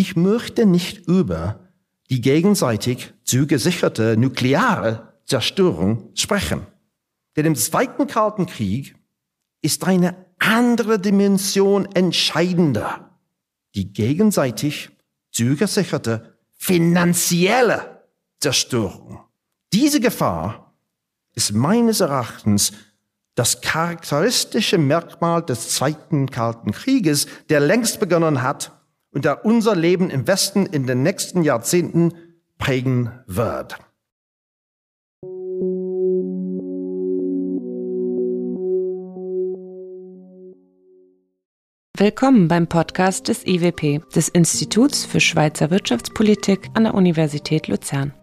Ich möchte nicht über die gegenseitig zugesicherte nukleare Zerstörung sprechen. Denn im Zweiten Kalten Krieg ist eine andere Dimension entscheidender. Die gegenseitig zugesicherte finanzielle Zerstörung. Diese Gefahr ist meines Erachtens das charakteristische Merkmal des Zweiten Kalten Krieges, der längst begonnen hat und der unser Leben im Westen in den nächsten Jahrzehnten prägen wird. Willkommen beim Podcast des IWP, des Instituts für Schweizer Wirtschaftspolitik an der Universität Luzern.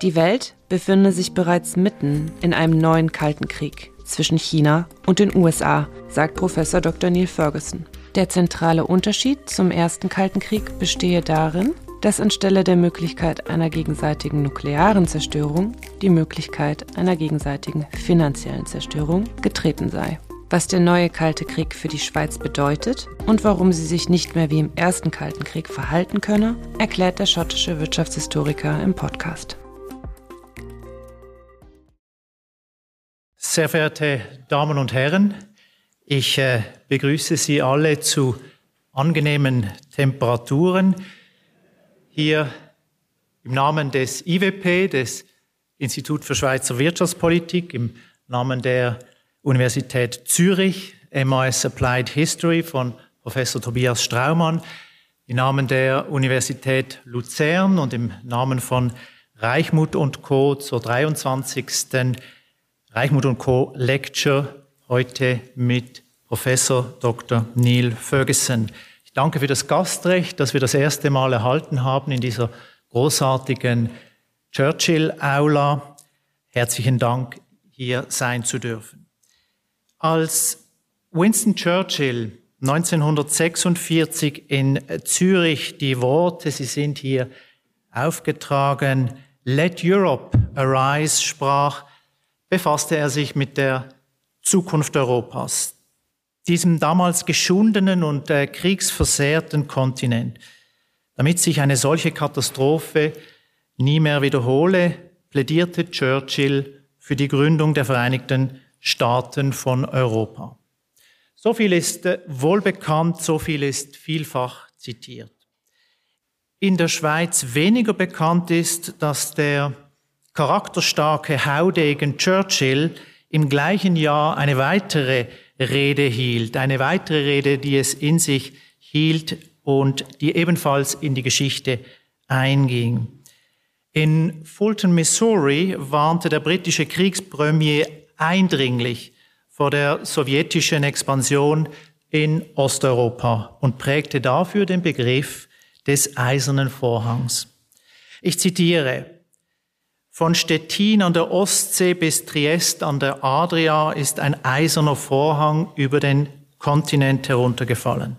Die Welt befinde sich bereits mitten in einem neuen Kalten Krieg zwischen China und den USA, sagt Professor Dr. Neil Ferguson. Der zentrale Unterschied zum ersten Kalten Krieg bestehe darin, dass anstelle der Möglichkeit einer gegenseitigen nuklearen Zerstörung die Möglichkeit einer gegenseitigen finanziellen Zerstörung getreten sei was der neue Kalte Krieg für die Schweiz bedeutet und warum sie sich nicht mehr wie im ersten Kalten Krieg verhalten könne, erklärt der schottische Wirtschaftshistoriker im Podcast. Sehr verehrte Damen und Herren, ich äh, begrüße Sie alle zu angenehmen Temperaturen hier im Namen des IWP, des Institut für Schweizer Wirtschaftspolitik, im Namen der Universität Zürich, MAS Applied History von Professor Tobias Straumann, im Namen der Universität Luzern und im Namen von Reichmuth und Co. zur 23. Reichmuth und Co. Lecture heute mit Professor Dr. Neil Ferguson. Ich danke für das Gastrecht, das wir das erste Mal erhalten haben in dieser großartigen Churchill-Aula. Herzlichen Dank, hier sein zu dürfen. Als Winston Churchill 1946 in Zürich die Worte, sie sind hier aufgetragen, Let Europe Arise sprach, befasste er sich mit der Zukunft Europas, diesem damals geschundenen und äh, kriegsversehrten Kontinent. Damit sich eine solche Katastrophe nie mehr wiederhole, plädierte Churchill für die Gründung der Vereinigten Staaten von Europa. So viel ist äh, wohl bekannt, so viel ist vielfach zitiert. In der Schweiz weniger bekannt ist, dass der charakterstarke Haudegen Churchill im gleichen Jahr eine weitere Rede hielt, eine weitere Rede, die es in sich hielt und die ebenfalls in die Geschichte einging. In Fulton, Missouri warnte der britische Kriegspremier eindringlich vor der sowjetischen Expansion in Osteuropa und prägte dafür den Begriff des eisernen Vorhangs. Ich zitiere, von Stettin an der Ostsee bis Triest an der Adria ist ein eiserner Vorhang über den Kontinent heruntergefallen.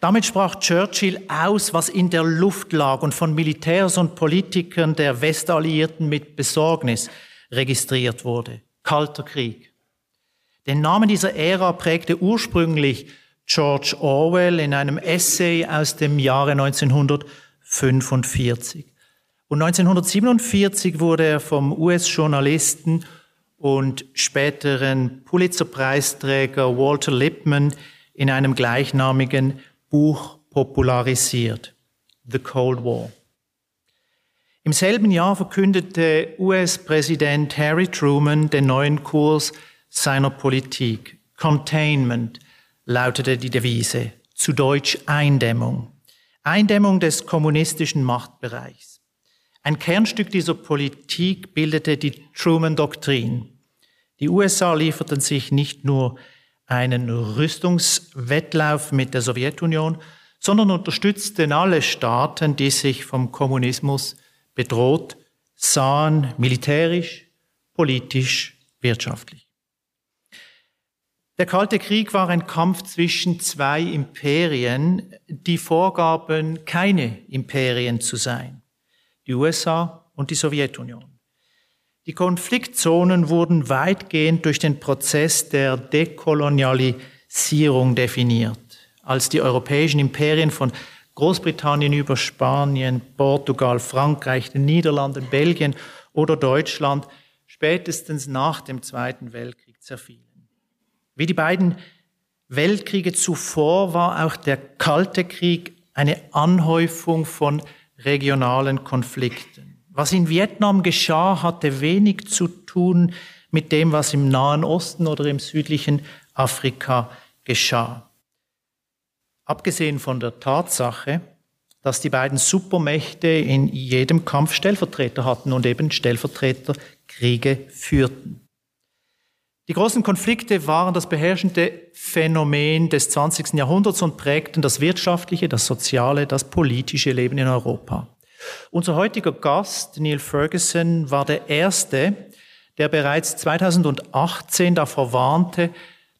Damit sprach Churchill aus, was in der Luft lag und von Militärs und Politikern der Westalliierten mit Besorgnis registriert wurde. Kalter Krieg. Den Namen dieser Ära prägte ursprünglich George Orwell in einem Essay aus dem Jahre 1945. Und 1947 wurde er vom US-Journalisten und späteren Pulitzer-Preisträger Walter Lippmann in einem gleichnamigen Buch popularisiert. The Cold War. Im selben Jahr verkündete US-Präsident Harry Truman den neuen Kurs seiner Politik. Containment lautete die Devise, zu Deutsch Eindämmung. Eindämmung des kommunistischen Machtbereichs. Ein Kernstück dieser Politik bildete die Truman-Doktrin. Die USA lieferten sich nicht nur einen Rüstungswettlauf mit der Sowjetunion, sondern unterstützten alle Staaten, die sich vom Kommunismus bedroht sahen, militärisch, politisch, wirtschaftlich. Der Kalte Krieg war ein Kampf zwischen zwei Imperien, die vorgaben, keine Imperien zu sein, die USA und die Sowjetunion. Die Konfliktzonen wurden weitgehend durch den Prozess der Dekolonialisierung definiert. Als die europäischen Imperien von Großbritannien über Spanien, Portugal, Frankreich, den Niederlanden, Belgien oder Deutschland spätestens nach dem Zweiten Weltkrieg zerfielen. Wie die beiden Weltkriege zuvor war auch der Kalte Krieg eine Anhäufung von regionalen Konflikten. Was in Vietnam geschah, hatte wenig zu tun mit dem, was im Nahen Osten oder im südlichen Afrika geschah. Abgesehen von der Tatsache, dass die beiden Supermächte in jedem Kampf Stellvertreter hatten und eben Stellvertreterkriege führten. Die großen Konflikte waren das beherrschende Phänomen des 20. Jahrhunderts und prägten das wirtschaftliche, das soziale, das politische Leben in Europa. Unser heutiger Gast, Neil Ferguson, war der Erste, der bereits 2018 davor warnte,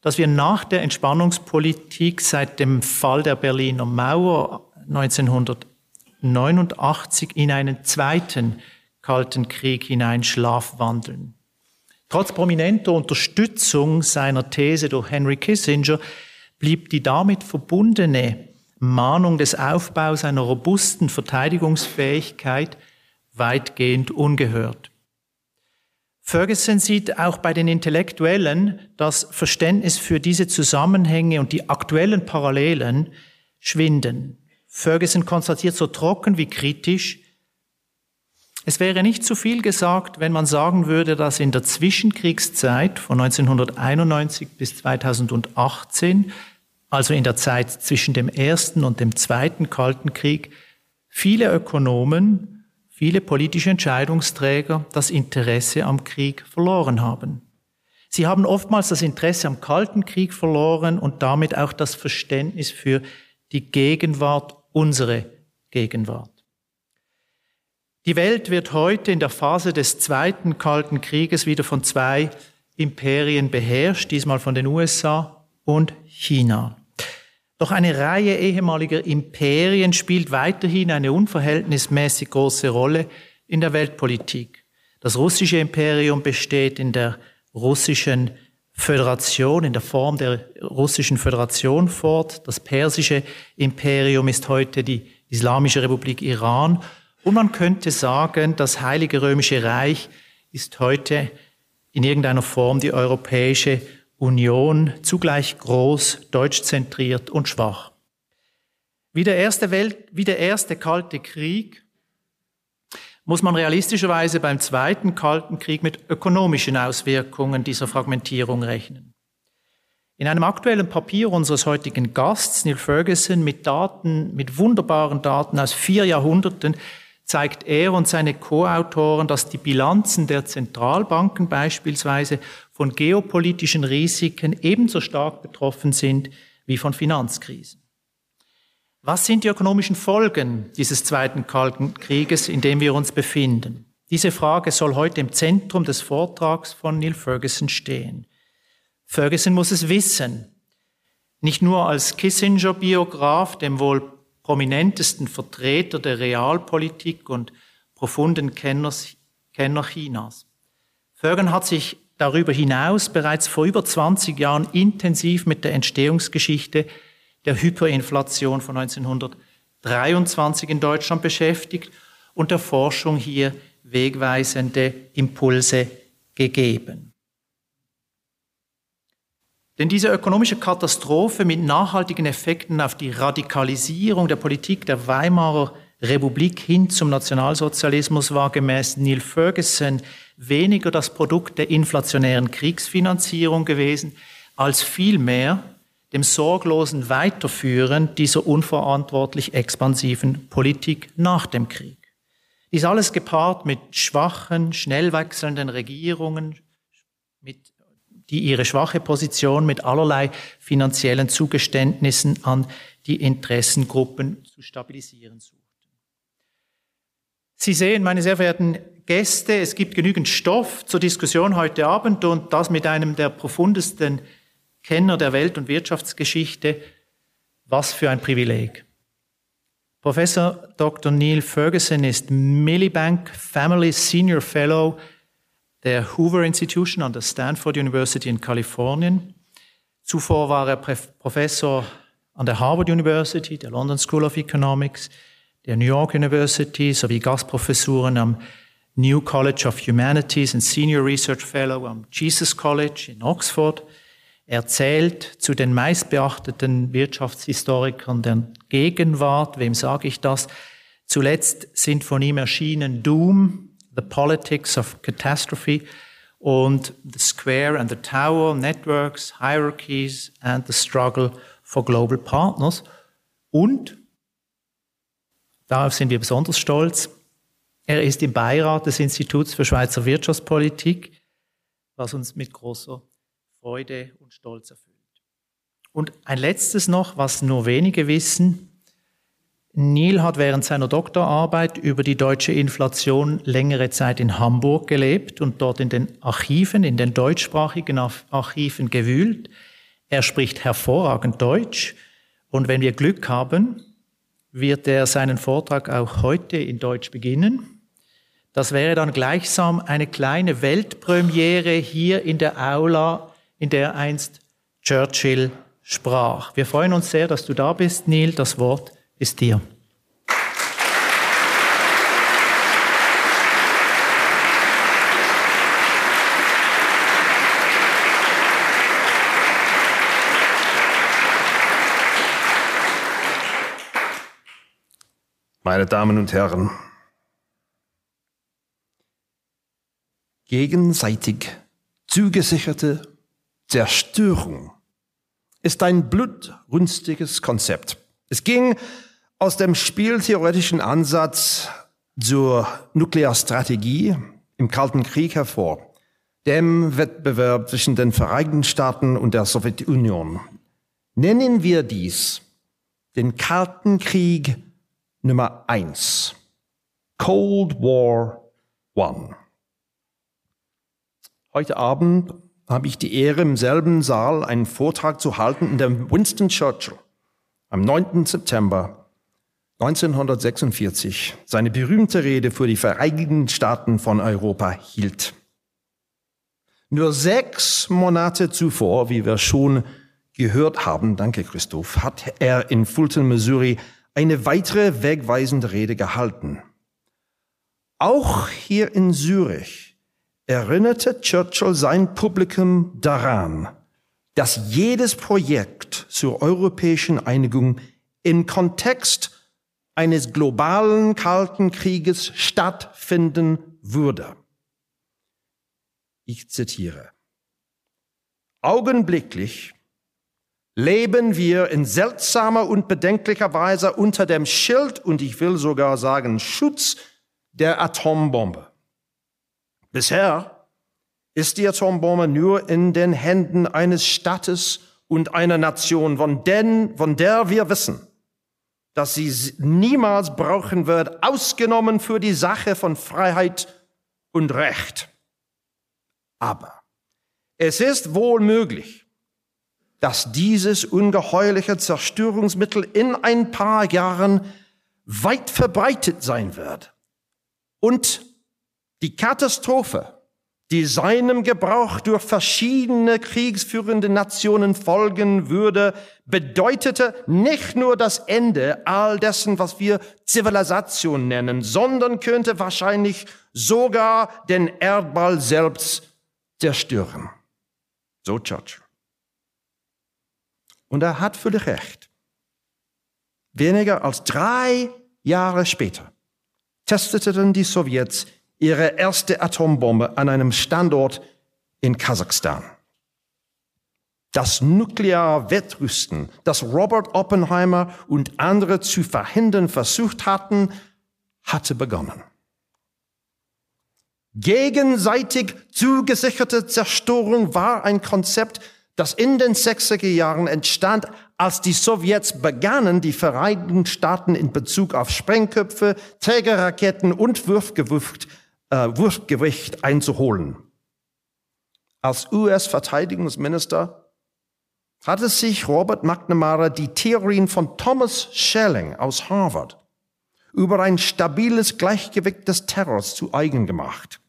dass wir nach der Entspannungspolitik seit dem Fall der Berliner Mauer 1989 in einen zweiten Kalten Krieg hinein schlafwandeln. Trotz prominenter Unterstützung seiner These durch Henry Kissinger blieb die damit verbundene Mahnung des Aufbaus einer robusten Verteidigungsfähigkeit weitgehend ungehört. Ferguson sieht auch bei den Intellektuellen das Verständnis für diese Zusammenhänge und die aktuellen Parallelen schwinden. Ferguson konstatiert so trocken wie kritisch, es wäre nicht zu viel gesagt, wenn man sagen würde, dass in der Zwischenkriegszeit von 1991 bis 2018, also in der Zeit zwischen dem ersten und dem zweiten Kalten Krieg, viele Ökonomen, viele politische Entscheidungsträger das Interesse am Krieg verloren haben. Sie haben oftmals das Interesse am Kalten Krieg verloren und damit auch das Verständnis für die Gegenwart, unsere Gegenwart. Die Welt wird heute in der Phase des Zweiten Kalten Krieges wieder von zwei Imperien beherrscht, diesmal von den USA und China. Doch eine Reihe ehemaliger Imperien spielt weiterhin eine unverhältnismäßig große Rolle in der Weltpolitik. Das russische Imperium besteht in der russischen Föderation, in der Form der russischen Föderation fort. Das persische Imperium ist heute die Islamische Republik Iran und man könnte sagen, das Heilige Römische Reich ist heute in irgendeiner Form die Europäische Union, zugleich groß, deutschzentriert und schwach. Wie der erste, Welt, wie der erste Kalte Krieg muss man realistischerweise beim zweiten Kalten Krieg mit ökonomischen Auswirkungen dieser Fragmentierung rechnen. In einem aktuellen Papier unseres heutigen Gasts, Neil Ferguson, mit Daten, mit wunderbaren Daten aus vier Jahrhunderten, zeigt er und seine Co-Autoren, dass die Bilanzen der Zentralbanken beispielsweise von geopolitischen Risiken ebenso stark betroffen sind wie von Finanzkrisen. Was sind die ökonomischen Folgen dieses Zweiten Kalten Krieges, in dem wir uns befinden? Diese Frage soll heute im Zentrum des Vortrags von Neil Ferguson stehen. Ferguson muss es wissen. Nicht nur als Kissinger-Biograf, dem wohl prominentesten Vertreter der Realpolitik und profunden Kenners, Kenner Chinas. Fergen hat sich darüber hinaus bereits vor über 20 Jahren intensiv mit der Entstehungsgeschichte der Hyperinflation von 1923 in Deutschland beschäftigt und der Forschung hier wegweisende Impulse gegeben. Denn diese ökonomische Katastrophe mit nachhaltigen Effekten auf die Radikalisierung der Politik der Weimarer Republik hin zum Nationalsozialismus war gemäß Neil Ferguson weniger das Produkt der inflationären Kriegsfinanzierung gewesen, als vielmehr dem sorglosen Weiterführen dieser unverantwortlich expansiven Politik nach dem Krieg. Dies alles gepaart mit schwachen, schnell wechselnden Regierungen, die ihre schwache Position mit allerlei finanziellen Zugeständnissen an die Interessengruppen zu stabilisieren suchten. Sie sehen, meine sehr verehrten Gäste, es gibt genügend Stoff zur Diskussion heute Abend und das mit einem der profundesten Kenner der Welt- und Wirtschaftsgeschichte. Was für ein Privileg. Professor Dr. Neil Ferguson ist Millibank Family Senior Fellow der Hoover Institution an der Stanford University in Kalifornien. Zuvor war er Professor an der Harvard University, der London School of Economics, der New York University sowie Gastprofessuren am New College of Humanities und Senior Research Fellow am Jesus College in Oxford. Er zählt zu den meistbeachteten Wirtschaftshistorikern der Gegenwart. Wem sage ich das? Zuletzt sind von ihm erschienen Doom, The Politics of Catastrophe und The Square and the Tower, Networks, Hierarchies and the Struggle for Global Partners. Und, darauf sind wir besonders stolz, er ist im Beirat des Instituts für Schweizer Wirtschaftspolitik, was uns mit großer Freude und Stolz erfüllt. Und ein letztes noch, was nur wenige wissen. Neil hat während seiner Doktorarbeit über die deutsche Inflation längere Zeit in Hamburg gelebt und dort in den Archiven, in den deutschsprachigen Archiven gewühlt. Er spricht hervorragend Deutsch und wenn wir Glück haben, wird er seinen Vortrag auch heute in Deutsch beginnen. Das wäre dann gleichsam eine kleine Weltpremiere hier in der Aula, in der einst Churchill sprach. Wir freuen uns sehr, dass du da bist, Neil. Das Wort ist dir. Meine Damen und Herren, gegenseitig zugesicherte Zerstörung ist ein blutrünstiges Konzept. Es ging aus dem spieltheoretischen Ansatz zur Nuklearstrategie im Kalten Krieg hervor, dem Wettbewerb zwischen den Vereinigten Staaten und der Sowjetunion. Nennen wir dies den Kalten Krieg Nummer eins. Cold War One. Heute Abend habe ich die Ehre, im selben Saal einen Vortrag zu halten, in dem Winston Churchill am 9. September 1946 seine berühmte Rede für die Vereinigten Staaten von Europa hielt. Nur sechs Monate zuvor, wie wir schon gehört haben, danke Christoph, hat er in Fulton, Missouri eine weitere wegweisende Rede gehalten. Auch hier in Zürich erinnerte Churchill sein Publikum daran, dass jedes Projekt zur europäischen Einigung im Kontext eines globalen Kalten Krieges stattfinden würde. Ich zitiere. Augenblicklich leben wir in seltsamer und bedenklicher Weise unter dem Schild und ich will sogar sagen Schutz der Atombombe. Bisher ist die Atombombe nur in den Händen eines Staates und einer Nation, von, den, von der wir wissen, dass sie niemals brauchen wird, ausgenommen für die Sache von Freiheit und Recht. Aber es ist wohl möglich, dass dieses ungeheuerliche Zerstörungsmittel in ein paar Jahren weit verbreitet sein wird und die Katastrophe, die seinem Gebrauch durch verschiedene kriegsführende Nationen folgen würde, bedeutete nicht nur das Ende all dessen, was wir Zivilisation nennen, sondern könnte wahrscheinlich sogar den Erdball selbst zerstören. So Churchill. Und er hat völlig recht. Weniger als drei Jahre später testeten die Sowjets ihre erste Atombombe an einem Standort in Kasachstan. Das Nuklearwettrüsten, das Robert Oppenheimer und andere zu verhindern versucht hatten, hatte begonnen. Gegenseitig zugesicherte Zerstörung war ein Konzept, das in den 60er Jahren entstand, als die Sowjets begannen, die Vereinigten Staaten in Bezug auf Sprengköpfe, Trägerraketen und Wurfgewicht äh, Wurfgewicht einzuholen. Als US-Verteidigungsminister hatte sich Robert McNamara die Theorien von Thomas Schelling aus Harvard über ein stabiles Gleichgewicht des Terrors zu eigen gemacht.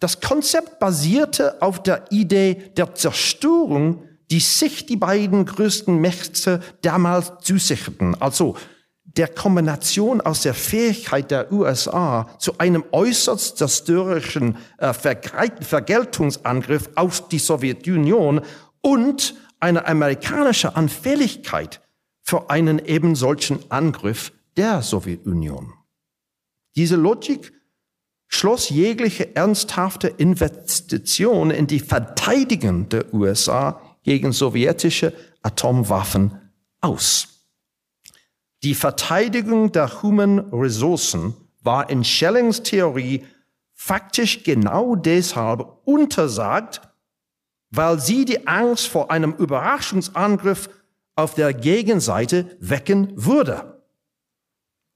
Das Konzept basierte auf der Idee der Zerstörung, die sich die beiden größten Mächte damals zusicherten. Also der Kombination aus der Fähigkeit der USA zu einem äußerst zerstörerischen äh, Vergeltungsangriff auf die Sowjetunion und eine amerikanische Anfälligkeit für einen eben solchen Angriff der Sowjetunion. Diese Logik schloss jegliche ernsthafte Investition in die Verteidigung der USA gegen sowjetische Atomwaffen aus. Die Verteidigung der Human Ressourcen war in Schellings Theorie faktisch genau deshalb untersagt, weil sie die Angst vor einem Überraschungsangriff auf der Gegenseite wecken würde.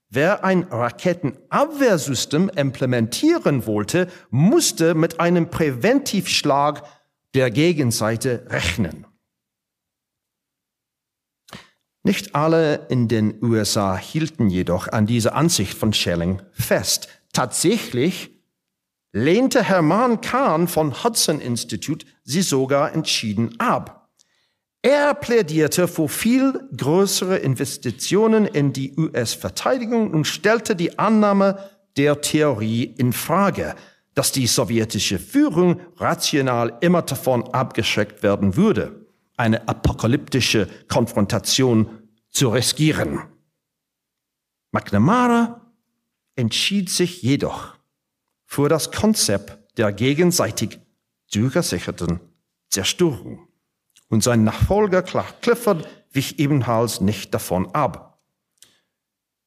Wer ein Raketenabwehrsystem implementieren wollte, musste mit einem Präventivschlag der Gegenseite rechnen. Nicht alle in den USA hielten jedoch an dieser Ansicht von Schelling fest. Tatsächlich lehnte Hermann Kahn von Hudson Institute sie sogar entschieden ab. Er plädierte für viel größere Investitionen in die US-Verteidigung und stellte die Annahme der Theorie in Frage, dass die sowjetische Führung rational immer davon abgeschreckt werden würde eine apokalyptische Konfrontation zu riskieren. McNamara entschied sich jedoch für das Konzept der gegenseitig zugesicherten Zerstörung. Und sein Nachfolger Clark Clifford wich ebenfalls nicht davon ab.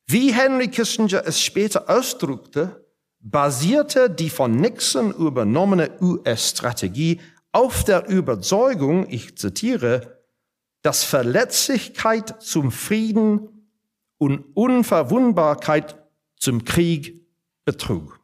Wie Henry Kissinger es später ausdrückte, basierte die von Nixon übernommene US-Strategie auf der Überzeugung, ich zitiere, dass Verletzlichkeit zum Frieden und Unverwundbarkeit zum Krieg betrug.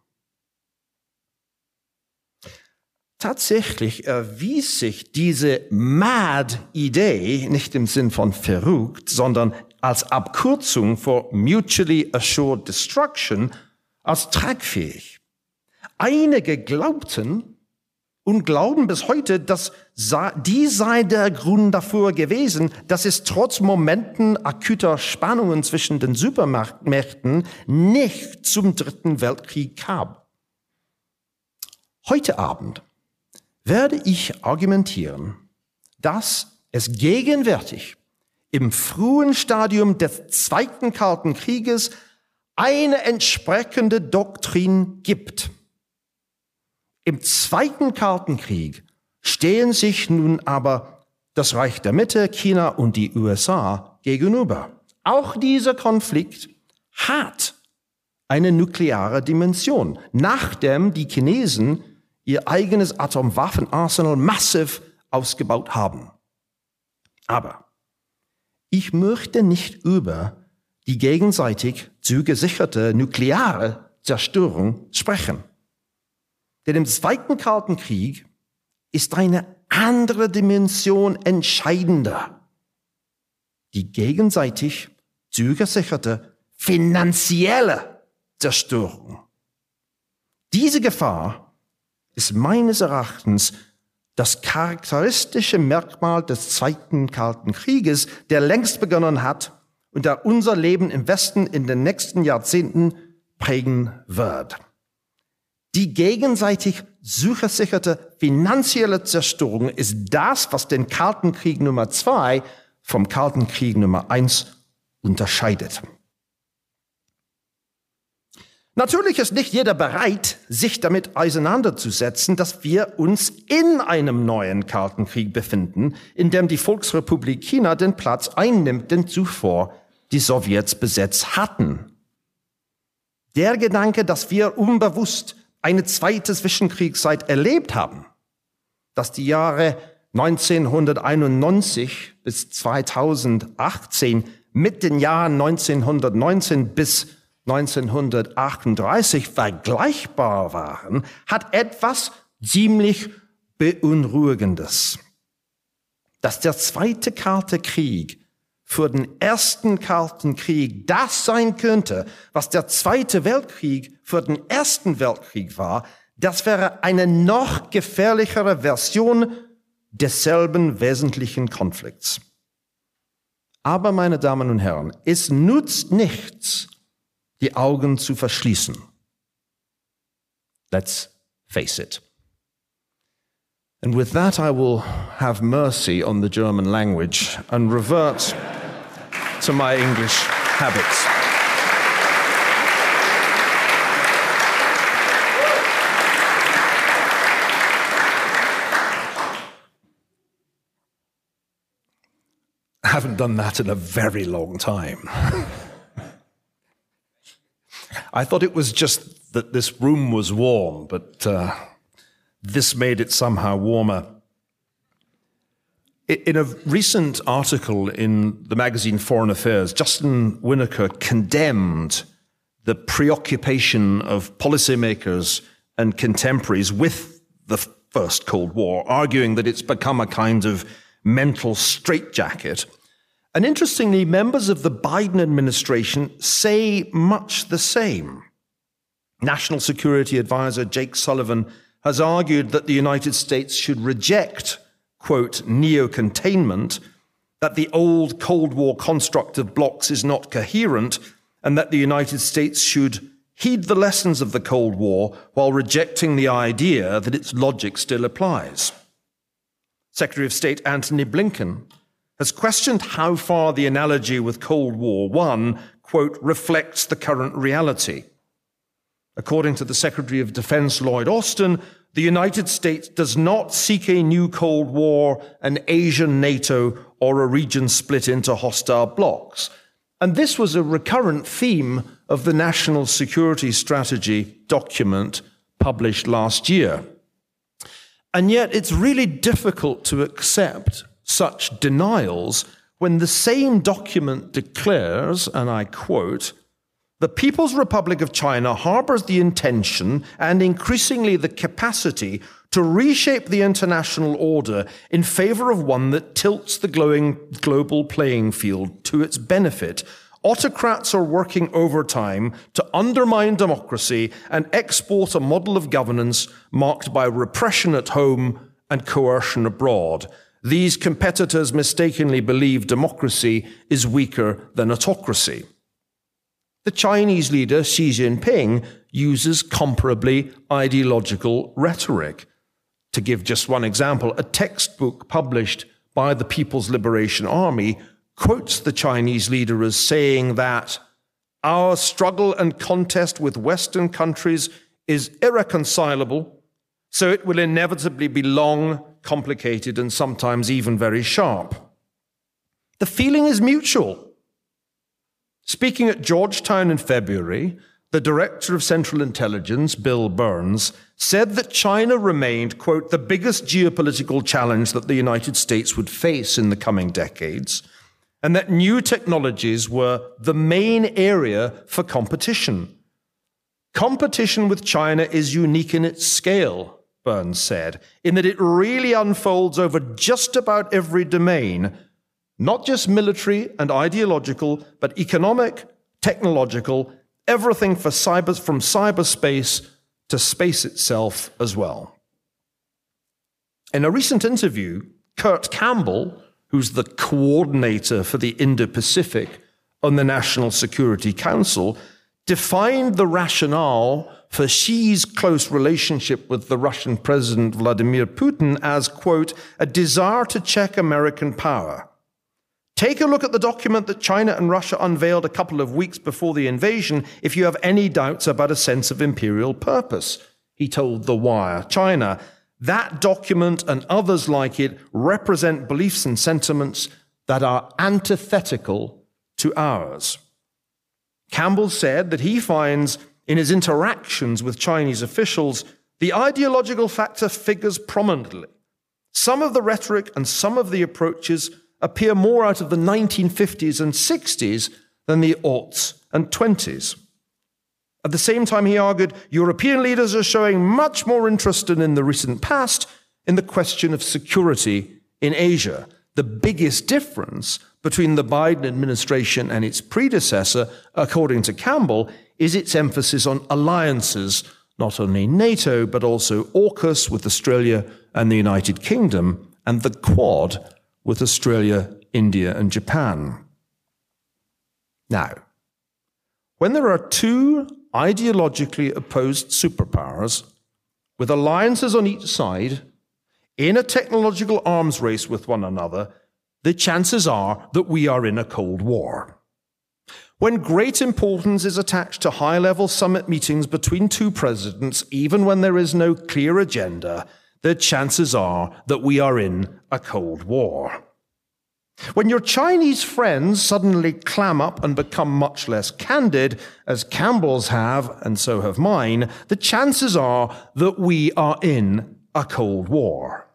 Tatsächlich erwies sich diese Mad-Idee nicht im Sinn von verrückt, sondern als Abkürzung für Mutually Assured Destruction als tragfähig. Einige glaubten, und glauben bis heute, dass die sei der Grund dafür gewesen, dass es trotz Momenten akuter Spannungen zwischen den Supermächten nicht zum Dritten Weltkrieg kam. Heute Abend werde ich argumentieren, dass es gegenwärtig im frühen Stadium des Zweiten Kalten Krieges eine entsprechende Doktrin gibt im Zweiten Kalten Krieg stehen sich nun aber das Reich der Mitte, China und die USA gegenüber. Auch dieser Konflikt hat eine nukleare Dimension, nachdem die Chinesen ihr eigenes Atomwaffenarsenal massiv ausgebaut haben. Aber ich möchte nicht über die gegenseitig zugesicherte nukleare Zerstörung sprechen. Denn im Zweiten Kalten Krieg ist eine andere Dimension entscheidender. Die gegenseitig zugesicherte finanzielle Zerstörung. Diese Gefahr ist meines Erachtens das charakteristische Merkmal des Zweiten Kalten Krieges, der längst begonnen hat und der unser Leben im Westen in den nächsten Jahrzehnten prägen wird. Die gegenseitig zuversicherte finanzielle Zerstörung ist das, was den Kalten Krieg Nummer zwei vom Kalten Krieg Nummer eins unterscheidet. Natürlich ist nicht jeder bereit, sich damit auseinanderzusetzen, dass wir uns in einem neuen Kalten Krieg befinden, in dem die Volksrepublik China den Platz einnimmt, den zuvor die Sowjets besetzt hatten. Der Gedanke, dass wir unbewusst eine zweite Zwischenkriegszeit erlebt haben, dass die Jahre 1991 bis 2018 mit den Jahren 1919 bis 1938 vergleichbar waren, hat etwas ziemlich Beunruhigendes. Dass der zweite Kalte Krieg für den ersten Kalten Krieg das sein könnte, was der Zweite Weltkrieg für den Ersten Weltkrieg war, das wäre eine noch gefährlichere Version desselben wesentlichen Konflikts. Aber, meine Damen und Herren, es nutzt nichts, die Augen zu verschließen. Let's face it. And with that, I will have mercy on the German language and revert to my English habits. Haven't done that in a very long time. I thought it was just that this room was warm, but uh, this made it somehow warmer. In a recent article in the magazine Foreign Affairs, Justin Winokur condemned the preoccupation of policymakers and contemporaries with the First Cold War, arguing that it's become a kind of mental straitjacket. And interestingly, members of the Biden administration say much the same. National Security Advisor Jake Sullivan has argued that the United States should reject, quote, neo containment, that the old Cold War construct of blocks is not coherent, and that the United States should heed the lessons of the Cold War while rejecting the idea that its logic still applies. Secretary of State Antony Blinken has questioned how far the analogy with Cold War I, quote, reflects the current reality. According to the Secretary of Defense Lloyd Austin, the United States does not seek a new Cold War, an Asian NATO, or a region split into hostile blocs. And this was a recurrent theme of the National Security Strategy document published last year. And yet, it's really difficult to accept such denials when the same document declares, and I quote, the People's Republic of China harbors the intention and increasingly the capacity to reshape the international order in favor of one that tilts the glowing global playing field to its benefit Autocrats are working overtime to undermine democracy and export a model of governance marked by repression at home and coercion abroad. These competitors mistakenly believe democracy is weaker than autocracy. The Chinese leader Xi Jinping uses comparably ideological rhetoric. To give just one example, a textbook published by the People's Liberation Army quotes the Chinese leader as saying that our struggle and contest with Western countries is irreconcilable, so it will inevitably be long, complicated, and sometimes even very sharp. The feeling is mutual. Speaking at Georgetown in February, the director of Central Intelligence, Bill Burns, said that China remained, quote, the biggest geopolitical challenge that the United States would face in the coming decades and that new technologies were the main area for competition. Competition with China is unique in its scale, Burns said, in that it really unfolds over just about every domain, not just military and ideological, but economic, technological, everything for cyber, from cyberspace to space itself as well. In a recent interview, Kurt Campbell, who's the coordinator for the Indo Pacific on the National Security Council, defined the rationale for Xi's close relationship with the Russian President Vladimir Putin as, quote, a desire to check American power. Take a look at the document that China and Russia unveiled a couple of weeks before the invasion if you have any doubts about a sense of imperial purpose, he told The Wire. China that document and others like it represent beliefs and sentiments that are antithetical to ours. Campbell said that he finds in his interactions with Chinese officials, the ideological factor figures prominently. Some of the rhetoric and some of the approaches appear more out of the 1950s and 60s than the aughts and 20s. At the same time, he argued European leaders are showing much more interest than in the recent past in the question of security in Asia. The biggest difference between the Biden administration and its predecessor, according to Campbell, is its emphasis on alliances, not only NATO, but also AUKUS with Australia and the United Kingdom, and the Quad with Australia, India, and Japan. Now, when there are two ideologically opposed superpowers with alliances on each side in a technological arms race with one another, the chances are that we are in a Cold War. When great importance is attached to high level summit meetings between two presidents, even when there is no clear agenda, the chances are that we are in a Cold War. When your Chinese friends suddenly clam up and become much less candid, as Campbell's have, and so have mine, the chances are that we are in a Cold War.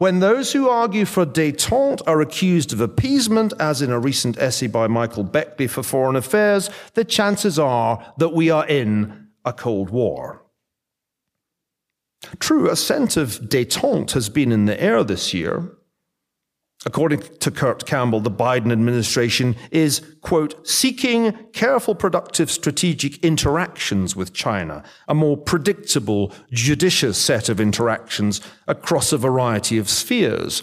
When those who argue for detente are accused of appeasement, as in a recent essay by Michael Beckley for Foreign Affairs, the chances are that we are in a Cold War. True, a scent of detente has been in the air this year. According to Kurt Campbell, the Biden administration is, quote, seeking careful, productive strategic interactions with China, a more predictable, judicious set of interactions across a variety of spheres.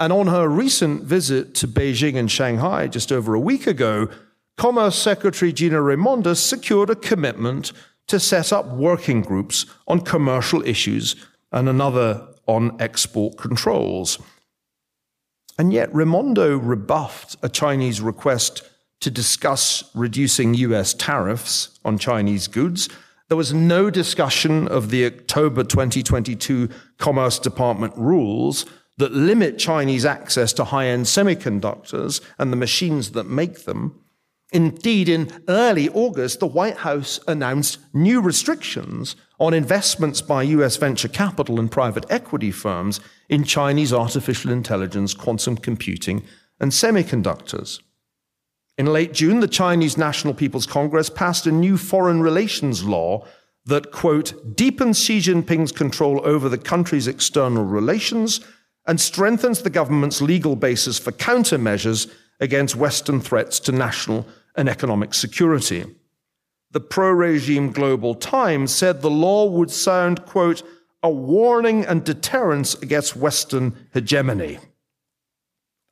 And on her recent visit to Beijing and Shanghai just over a week ago, Commerce Secretary Gina Raimondo secured a commitment to set up working groups on commercial issues and another on export controls. And yet, Raimondo rebuffed a Chinese request to discuss reducing US tariffs on Chinese goods. There was no discussion of the October 2022 Commerce Department rules that limit Chinese access to high end semiconductors and the machines that make them. Indeed, in early August, the White House announced new restrictions on investments by US venture capital and private equity firms in Chinese artificial intelligence, quantum computing, and semiconductors. In late June, the Chinese National People's Congress passed a new foreign relations law that, quote, deepens Xi Jinping's control over the country's external relations and strengthens the government's legal basis for countermeasures against Western threats to national and economic security. The pro regime Global Times said the law would sound, quote, a warning and deterrence against Western hegemony.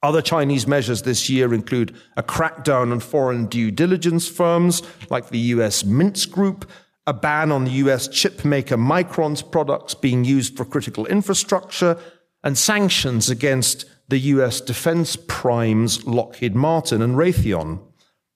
Other Chinese measures this year include a crackdown on foreign due diligence firms like the US Mintz Group, a ban on the US chip maker Micron's products being used for critical infrastructure, and sanctions against the US defense primes Lockheed Martin and Raytheon.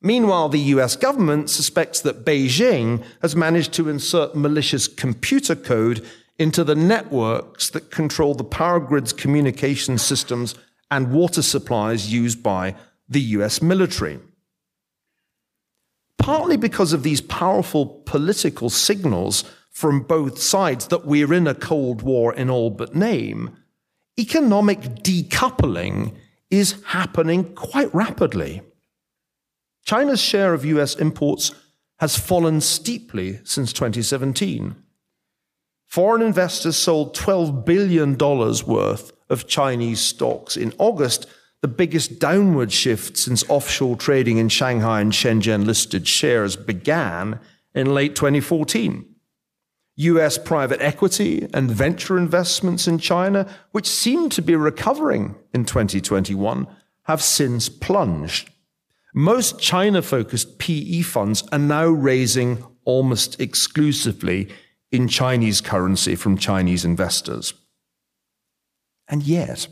Meanwhile, the US government suspects that Beijing has managed to insert malicious computer code into the networks that control the power grid's communication systems and water supplies used by the US military. Partly because of these powerful political signals from both sides that we're in a Cold War in all but name, economic decoupling is happening quite rapidly. China's share of US imports has fallen steeply since 2017. Foreign investors sold $12 billion worth of Chinese stocks in August, the biggest downward shift since offshore trading in Shanghai and Shenzhen listed shares began in late 2014. US private equity and venture investments in China, which seemed to be recovering in 2021, have since plunged. Most China focused PE funds are now raising almost exclusively in Chinese currency from Chinese investors. And yet,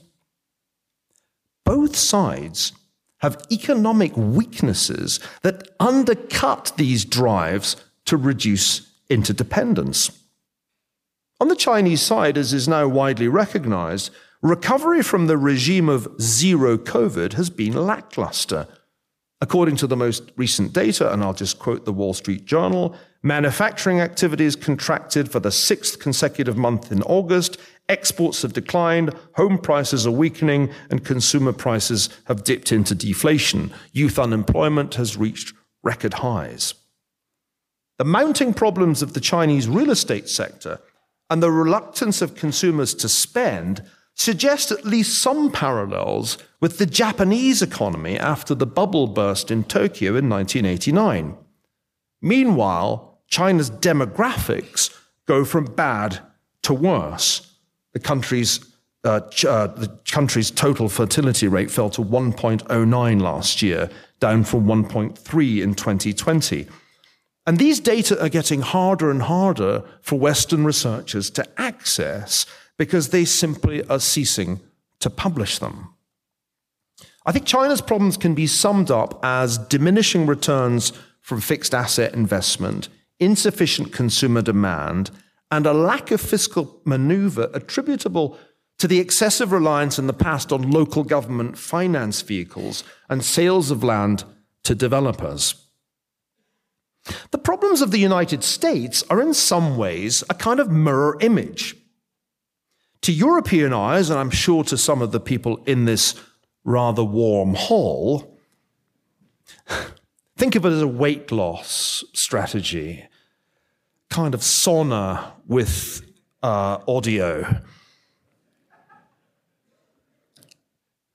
both sides have economic weaknesses that undercut these drives to reduce interdependence. On the Chinese side, as is now widely recognized, recovery from the regime of zero COVID has been lackluster According to the most recent data, and I'll just quote the Wall Street Journal, manufacturing activities contracted for the sixth consecutive month in August, exports have declined, home prices are weakening, and consumer prices have dipped into deflation. Youth unemployment has reached record highs. The mounting problems of the Chinese real estate sector and the reluctance of consumers to spend suggest at least some parallels with the Japanese economy after the bubble burst in Tokyo in 1989. Meanwhile, China's demographics go from bad to worse. The country's uh, ch- uh, the country's total fertility rate fell to 1.09 last year, down from 1.3 in 2020. And these data are getting harder and harder for Western researchers to access because they simply are ceasing to publish them. I think China's problems can be summed up as diminishing returns from fixed asset investment, insufficient consumer demand, and a lack of fiscal maneuver attributable to the excessive reliance in the past on local government finance vehicles and sales of land to developers. The problems of the United States are in some ways a kind of mirror image. To European eyes, and I'm sure to some of the people in this rather warm hall, think of it as a weight loss strategy, kind of sauna with uh, audio.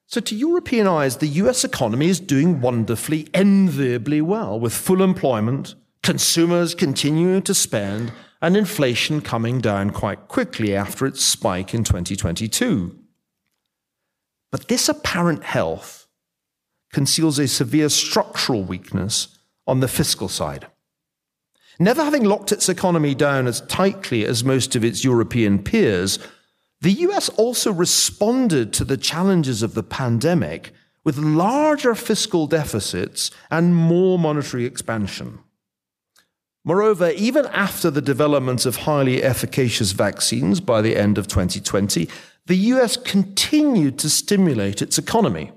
So, to European eyes, the US economy is doing wonderfully, enviably well, with full employment, consumers continuing to spend, and inflation coming down quite quickly after its spike in 2022. But this apparent health conceals a severe structural weakness on the fiscal side. Never having locked its economy down as tightly as most of its European peers, the US also responded to the challenges of the pandemic with larger fiscal deficits and more monetary expansion. Moreover, even after the development of highly efficacious vaccines by the end of 2020, the US continued to stimulate its economy.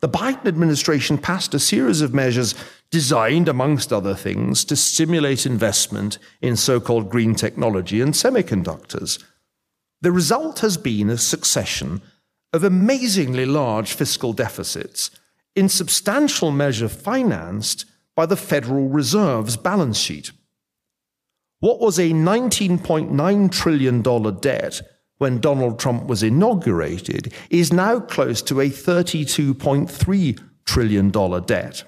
The Biden administration passed a series of measures designed, amongst other things, to stimulate investment in so called green technology and semiconductors. The result has been a succession of amazingly large fiscal deficits, in substantial measure financed by the Federal Reserve's balance sheet. What was a $19.9 trillion debt when Donald Trump was inaugurated is now close to a $32.3 trillion debt.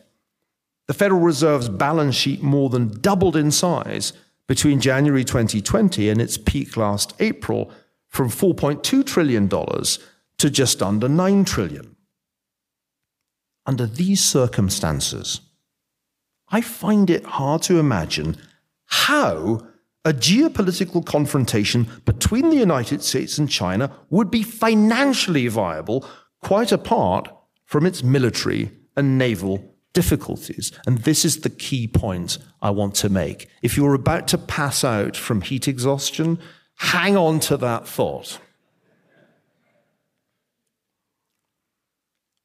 The Federal Reserve's balance sheet more than doubled in size between January 2020 and its peak last April from $4.2 trillion to just under 9 trillion. Under these circumstances, I find it hard to imagine how a geopolitical confrontation between the United States and China would be financially viable, quite apart from its military and naval difficulties. And this is the key point I want to make. If you're about to pass out from heat exhaustion, Hang on to that thought.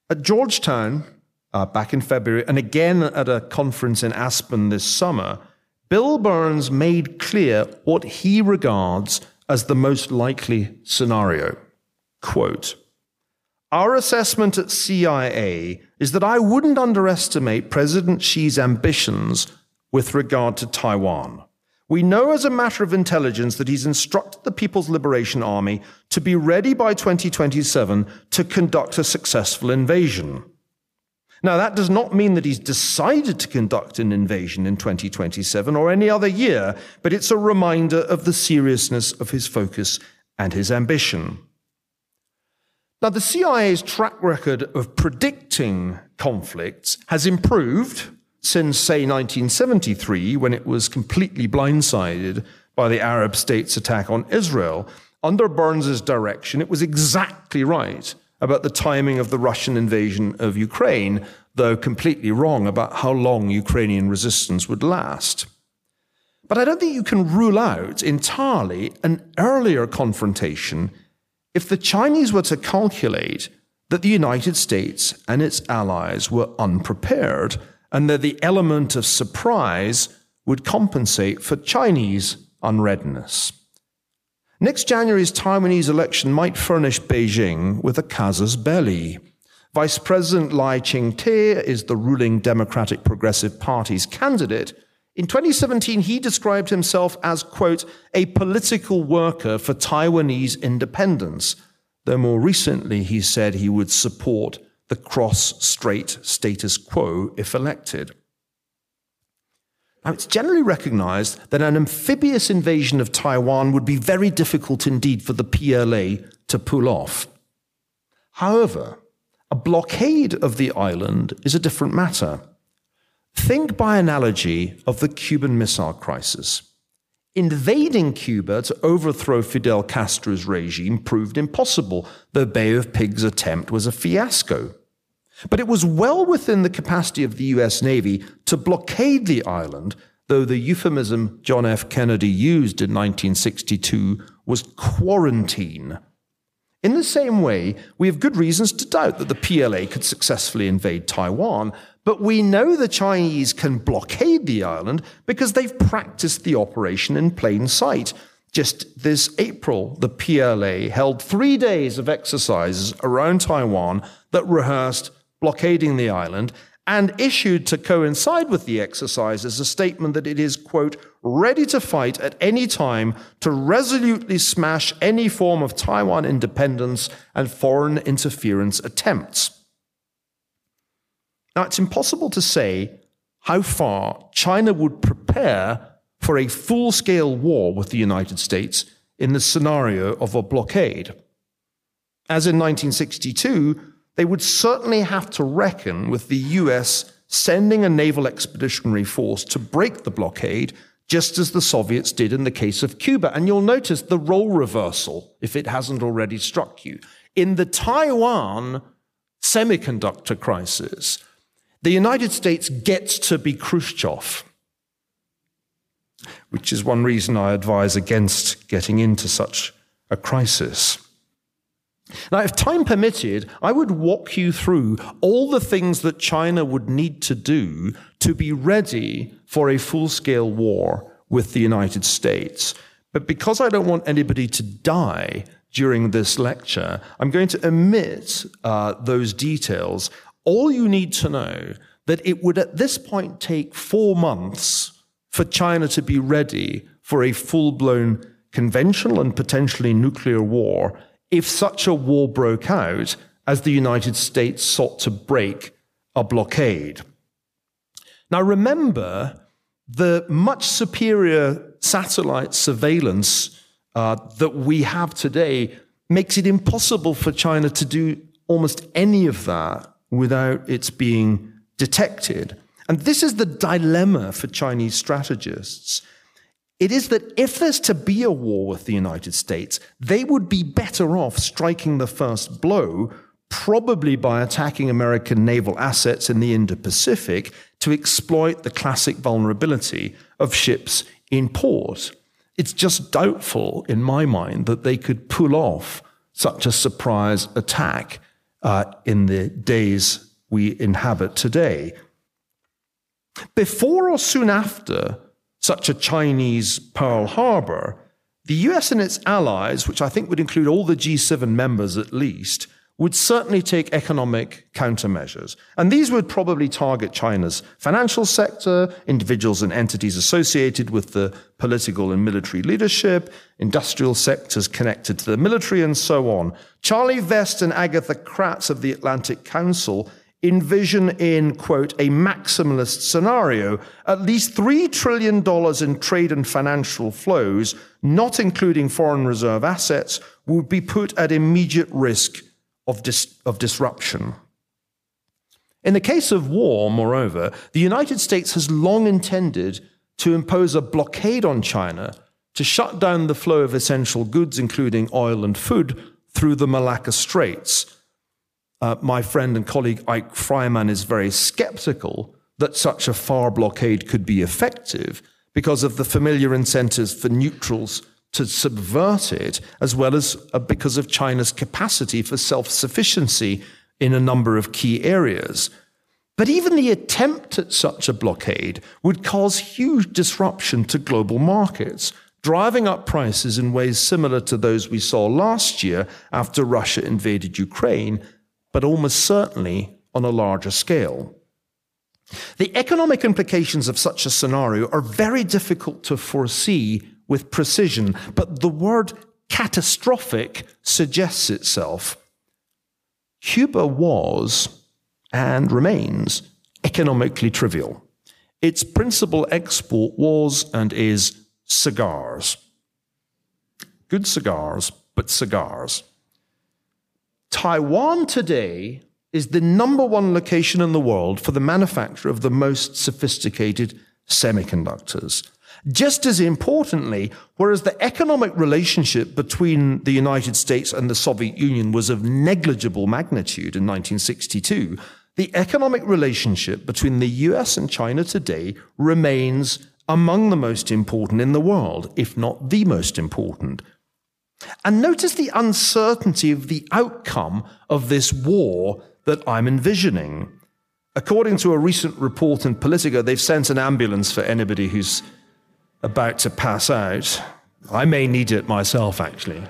At Georgetown, uh, back in February, and again at a conference in Aspen this summer, Bill Burns made clear what he regards as the most likely scenario. Quote, our assessment at CIA is that I wouldn't underestimate President Xi's ambitions with regard to Taiwan. We know as a matter of intelligence that he's instructed the People's Liberation Army to be ready by 2027 to conduct a successful invasion. Now, that does not mean that he's decided to conduct an invasion in 2027 or any other year, but it's a reminder of the seriousness of his focus and his ambition. Now, the CIA's track record of predicting conflicts has improved since, say, 1973, when it was completely blindsided by the Arab states' attack on Israel, under Burns's direction, it was exactly right about the timing of the Russian invasion of Ukraine, though completely wrong about how long Ukrainian resistance would last. But I don't think you can rule out entirely an earlier confrontation if the Chinese were to calculate that the United States and its allies were unprepared and that the element of surprise would compensate for Chinese unreadiness. Next January's Taiwanese election might furnish Beijing with a casus belli. Vice President Lai Ching-te is the ruling Democratic Progressive Party's candidate. In 2017, he described himself as, quote, a political worker for Taiwanese independence, though more recently he said he would support the cross strait status quo if elected. Now, it's generally recognized that an amphibious invasion of Taiwan would be very difficult indeed for the PLA to pull off. However, a blockade of the island is a different matter. Think by analogy of the Cuban Missile Crisis. Invading Cuba to overthrow Fidel Castro's regime proved impossible. The Bay of Pigs attempt was a fiasco. But it was well within the capacity of the US Navy to blockade the island, though the euphemism John F. Kennedy used in 1962 was quarantine. In the same way, we have good reasons to doubt that the PLA could successfully invade Taiwan, but we know the Chinese can blockade the island because they've practiced the operation in plain sight. Just this April, the PLA held three days of exercises around Taiwan that rehearsed blockading the island and issued to coincide with the exercises a statement that it is, quote, ready to fight at any time to resolutely smash any form of Taiwan independence and foreign interference attempts. Now, it's impossible to say how far China would prepare for a full scale war with the United States in the scenario of a blockade. As in 1962, they would certainly have to reckon with the US sending a naval expeditionary force to break the blockade, just as the Soviets did in the case of Cuba. And you'll notice the role reversal, if it hasn't already struck you. In the Taiwan semiconductor crisis, the United States gets to be Khrushchev, which is one reason I advise against getting into such a crisis. Now, if time permitted, I would walk you through all the things that China would need to do to be ready for a full scale war with the United States. But because I don't want anybody to die during this lecture, I'm going to omit uh, those details all you need to know that it would at this point take four months for China to be ready for a full blown conventional and potentially nuclear war if such a war broke out as the United States sought to break a blockade. Now remember, the much superior satellite surveillance uh, that we have today makes it impossible for China to do almost any of that without its being detected. And this is the dilemma for Chinese strategists. It is that if there's to be a war with the United States, they would be better off striking the first blow, probably by attacking American naval assets in the Indo Pacific to exploit the classic vulnerability of ships in port. It's just doubtful, in my mind, that they could pull off such a surprise attack uh, in the days we inhabit today. Before or soon after such a Chinese Pearl Harbor, the US and its allies, which I think would include all the G7 members at least, would certainly take economic countermeasures. And these would probably target China's financial sector, individuals and entities associated with the political and military leadership, industrial sectors connected to the military, and so on. Charlie Vest and Agatha Kratz of the Atlantic Council envision in, quote, a maximalist scenario, at least $3 trillion in trade and financial flows, not including foreign reserve assets, would be put at immediate risk of, dis- of disruption. In the case of war, moreover, the United States has long intended to impose a blockade on China to shut down the flow of essential goods, including oil and food, through the Malacca Straits. Uh, my friend and colleague Ike Fryman is very skeptical that such a far blockade could be effective because of the familiar incentives for neutrals to subvert it, as well as uh, because of China's capacity for self sufficiency in a number of key areas. But even the attempt at such a blockade would cause huge disruption to global markets, driving up prices in ways similar to those we saw last year after Russia invaded Ukraine, but almost certainly on a larger scale. The economic implications of such a scenario are very difficult to foresee with precision, but the word catastrophic suggests itself. Cuba was and remains economically trivial. Its principal export was and is cigars. Good cigars, but cigars. Taiwan today is the number one location in the world for the manufacture of the most sophisticated semiconductors. Just as importantly, whereas the economic relationship between the United States and the Soviet Union was of negligible magnitude in 1962, the economic relationship between the US and China today remains among the most important in the world, if not the most important. And notice the uncertainty of the outcome of this war that I'm envisioning. According to a recent report in Politico, they've sent an ambulance for anybody who's about to pass out. I may need it myself, actually.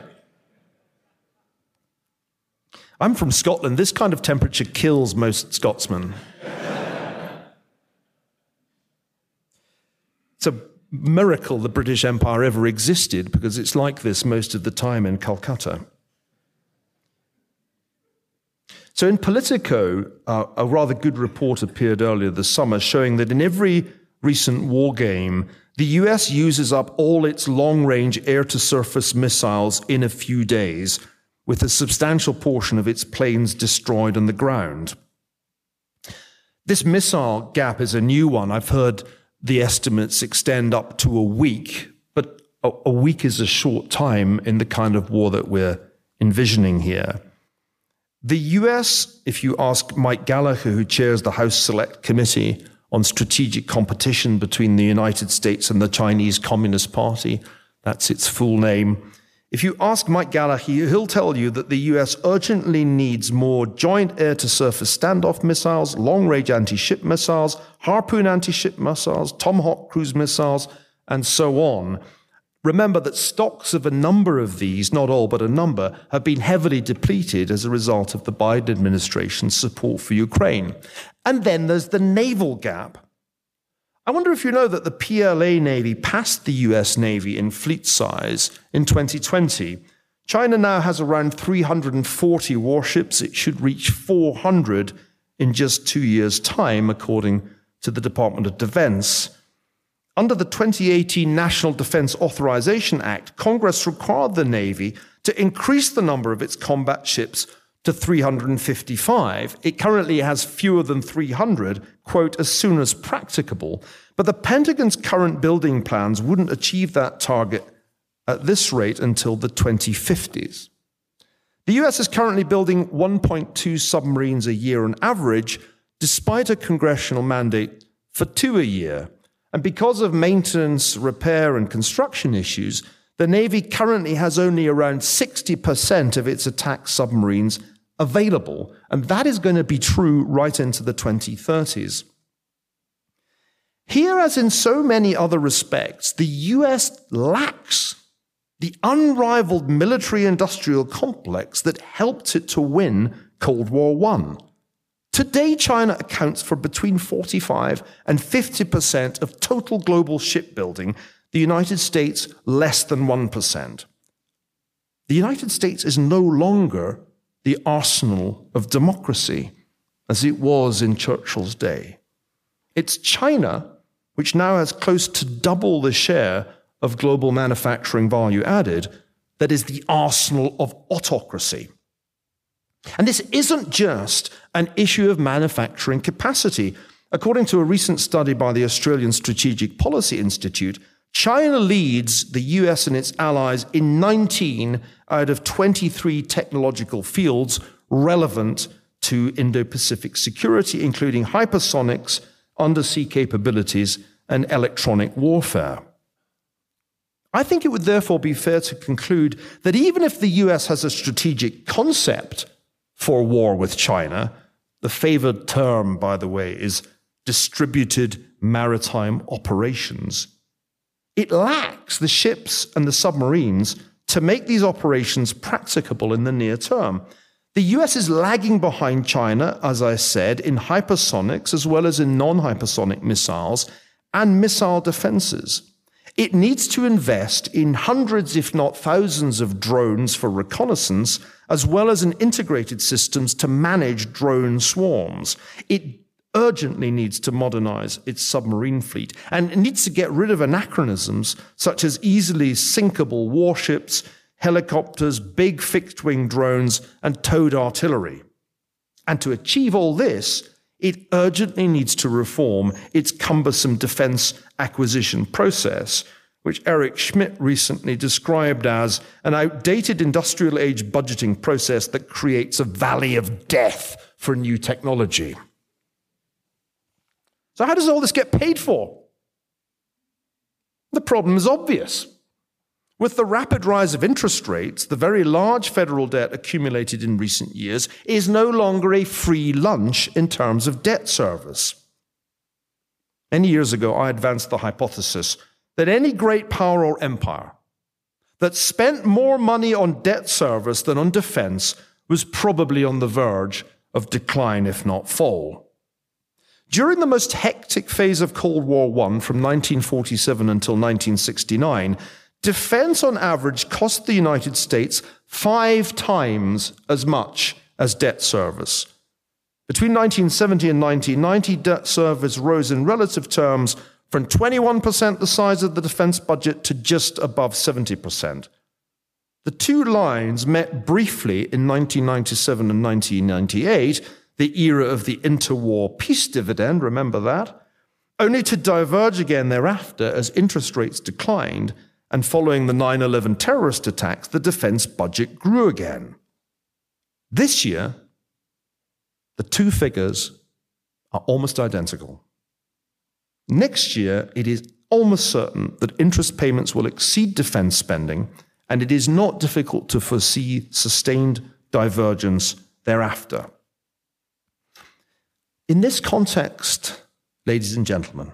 I'm from Scotland. This kind of temperature kills most Scotsmen. it's a miracle the British Empire ever existed because it's like this most of the time in Calcutta. So in Politico, uh, a rather good report appeared earlier this summer showing that in every recent war game, the US uses up all its long range air to surface missiles in a few days, with a substantial portion of its planes destroyed on the ground. This missile gap is a new one. I've heard the estimates extend up to a week, but a, a week is a short time in the kind of war that we're envisioning here. The US, if you ask Mike Gallagher, who chairs the House Select Committee on Strategic Competition between the United States and the Chinese Communist Party, that's its full name. If you ask Mike Gallagher, he'll tell you that the US urgently needs more joint air to surface standoff missiles, long range anti ship missiles, Harpoon anti ship missiles, Tomahawk cruise missiles, and so on Remember that stocks of a number of these, not all, but a number, have been heavily depleted as a result of the Biden administration's support for Ukraine. And then there's the naval gap. I wonder if you know that the PLA Navy passed the US Navy in fleet size in 2020. China now has around 340 warships. It should reach 400 in just two years' time, according to the Department of Defense. Under the 2018 National Defense Authorization Act, Congress required the Navy to increase the number of its combat ships to 355. It currently has fewer than 300, quote, as soon as practicable. But the Pentagon's current building plans wouldn't achieve that target at this rate until the 2050s. The US is currently building 1.2 submarines a year on average, despite a congressional mandate for two a year. And because of maintenance, repair, and construction issues, the Navy currently has only around 60% of its attack submarines available. And that is going to be true right into the 2030s. Here, as in so many other respects, the US lacks the unrivaled military industrial complex that helped it to win Cold War I. Today, China accounts for between 45 and 50% of total global shipbuilding, the United States less than 1%. The United States is no longer the arsenal of democracy as it was in Churchill's day. It's China, which now has close to double the share of global manufacturing value added, that is the arsenal of autocracy. And this isn't just an issue of manufacturing capacity. According to a recent study by the Australian Strategic Policy Institute, China leads the US and its allies in 19 out of 23 technological fields relevant to Indo Pacific security, including hypersonics, undersea capabilities, and electronic warfare. I think it would therefore be fair to conclude that even if the US has a strategic concept for war with China. The favored term, by the way, is distributed maritime operations. It lacks the ships and the submarines to make these operations practicable in the near term. The US is lagging behind China, as I said, in hypersonics as well as in non hypersonic missiles and missile defenses. It needs to invest in hundreds, if not thousands, of drones for reconnaissance, as well as in integrated systems to manage drone swarms. It urgently needs to modernize its submarine fleet and needs to get rid of anachronisms such as easily sinkable warships, helicopters, big fixed wing drones, and towed artillery. And to achieve all this, it urgently needs to reform its cumbersome defense acquisition process, which Eric Schmidt recently described as an outdated industrial age budgeting process that creates a valley of death for new technology. So, how does all this get paid for? The problem is obvious. With the rapid rise of interest rates, the very large federal debt accumulated in recent years is no longer a free lunch in terms of debt service. Many years ago, I advanced the hypothesis that any great power or empire that spent more money on debt service than on defense was probably on the verge of decline, if not fall. During the most hectic phase of Cold War I, from 1947 until 1969, defense on average cost the United States five times as much as debt service. Between 1970 and 1990, debt service rose in relative terms from 21% the size of the defense budget to just above 70%. The two lines met briefly in 1997 and 1998, the era of the interwar peace dividend, remember that? Only to diverge again thereafter as interest rates declined and following the 9 11 terrorist attacks, the defense budget grew again. This year, the two figures are almost identical. Next year, it is almost certain that interest payments will exceed defense spending, and it is not difficult to foresee sustained divergence thereafter. In this context, ladies and gentlemen,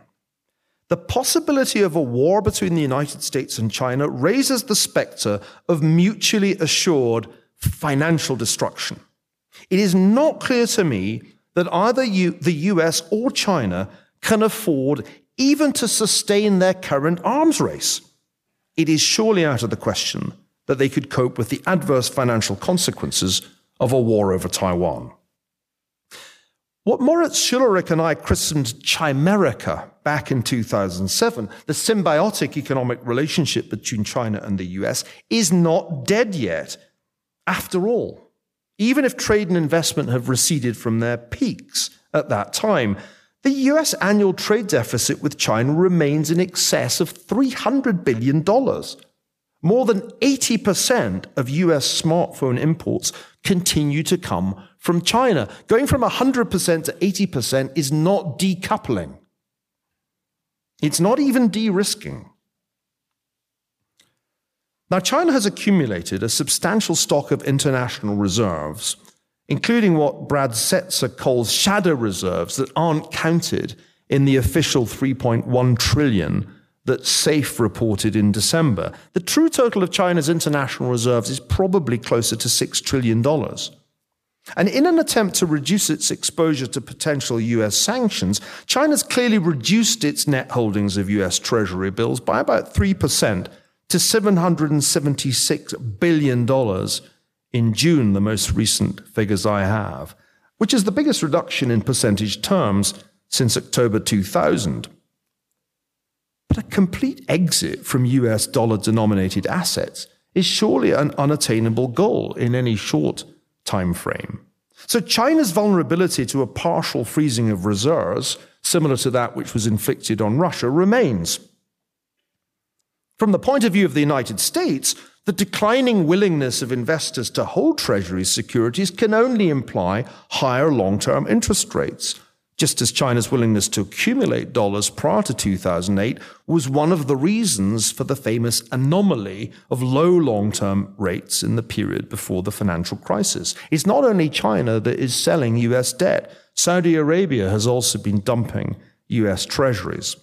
the possibility of a war between the United States and China raises the specter of mutually assured financial destruction. It is not clear to me that either you, the US or China can afford even to sustain their current arms race. It is surely out of the question that they could cope with the adverse financial consequences of a war over Taiwan. What Moritz Schularick and I christened Chimerica back in 2007, the symbiotic economic relationship between China and the US, is not dead yet. After all, even if trade and investment have receded from their peaks at that time, the US annual trade deficit with China remains in excess of $300 billion. More than 80% of US smartphone imports continue to come from China. Going from 100% to 80% is not decoupling. It's not even de risking. Now, China has accumulated a substantial stock of international reserves, including what Brad Setser calls shadow reserves that aren't counted in the official 3.1 trillion that SAFE reported in December. The true total of China's international reserves is probably closer to $6 trillion. And in an attempt to reduce its exposure to potential US sanctions, China's clearly reduced its net holdings of US Treasury bills by about 3% to $776 billion in June, the most recent figures I have, which is the biggest reduction in percentage terms since October 2000. But a complete exit from US dollar denominated assets is surely an unattainable goal in any short time frame. So China's vulnerability to a partial freezing of reserves, similar to that which was inflicted on Russia, remains. From the point of view of the United States, the declining willingness of investors to hold Treasury securities can only imply higher long term interest rates just as China's willingness to accumulate dollars prior to 2008 was one of the reasons for the famous anomaly of low long term rates in the period before the financial crisis. It's not only China that is selling US debt, Saudi Arabia has also been dumping US treasuries.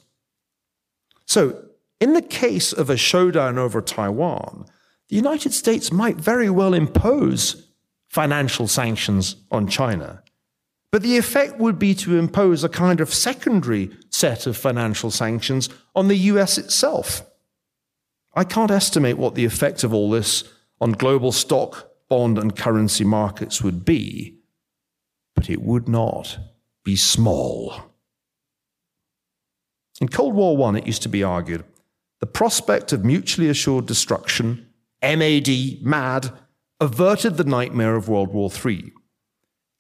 So, in the case of a showdown over Taiwan, the United States might very well impose financial sanctions on China but the effect would be to impose a kind of secondary set of financial sanctions on the US itself. I can't estimate what the effect of all this on global stock, bond, and currency markets would be, but it would not be small. In Cold War I, it used to be argued the prospect of mutually assured destruction MAD, MAD, averted the nightmare of World War III.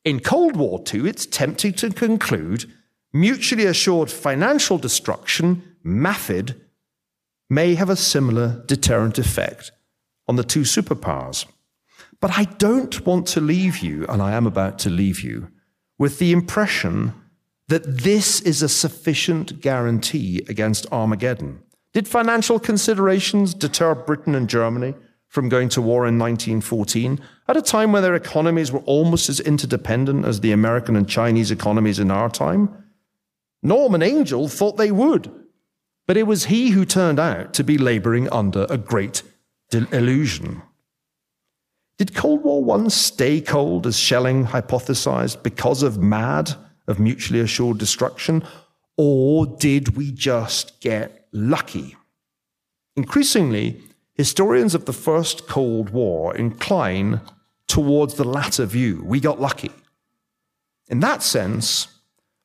In Cold War II, it's tempting to conclude mutually assured financial destruction, MAFID, may have a similar deterrent effect on the two superpowers. But I don't want to leave you, and I am about to leave you, with the impression that this is a sufficient guarantee against Armageddon. Did financial considerations deter Britain and Germany from going to war in 1914 at a time when their economies were almost as interdependent as the American and Chinese economies in our time? Norman Angell thought they would, but it was he who turned out to be laboring under a great illusion. Did Cold War I stay cold, as Schelling hypothesized, because of MAD, of mutually assured destruction, or did we just get lucky? Increasingly, historians of the First Cold War incline towards the latter view. We got lucky. In that sense,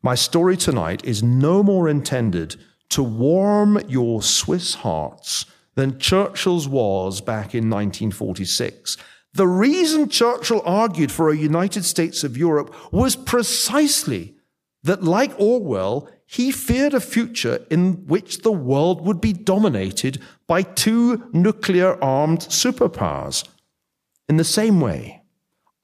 my story tonight is no more intended to warm your Swiss hearts than Churchill's was back in 1946. The reason Churchill argued for a United States of Europe was precisely that, like Orwell, he feared a future in which the world would be dominated by two nuclear armed superpowers. In the same way,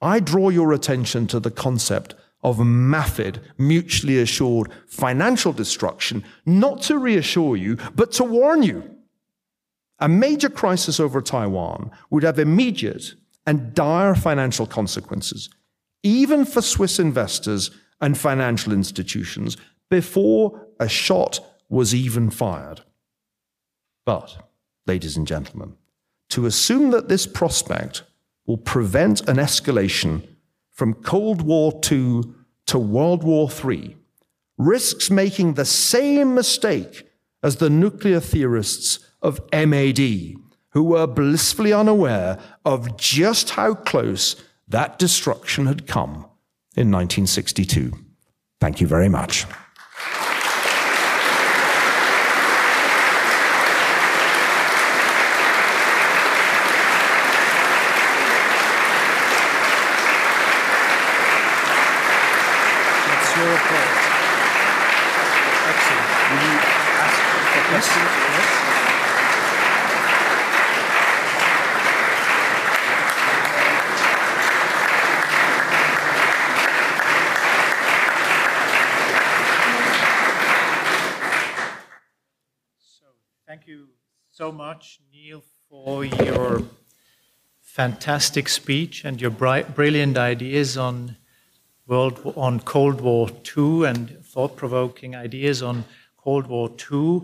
I draw your attention to the concept of MAFID, mutually assured financial destruction, not to reassure you, but to warn you. A major crisis over Taiwan would have immediate and dire financial consequences, even for Swiss investors and financial institutions, before a shot was even fired. But, ladies and gentlemen, to assume that this prospect will prevent an escalation from Cold War II to World War III risks making the same mistake as the nuclear theorists of MAD, who were blissfully unaware of just how close that destruction had come in 1962. Thank you very much. So much, Niall, for your fantastic speech and your brilliant ideas on world on Cold War II and thought-provoking ideas on Cold War II.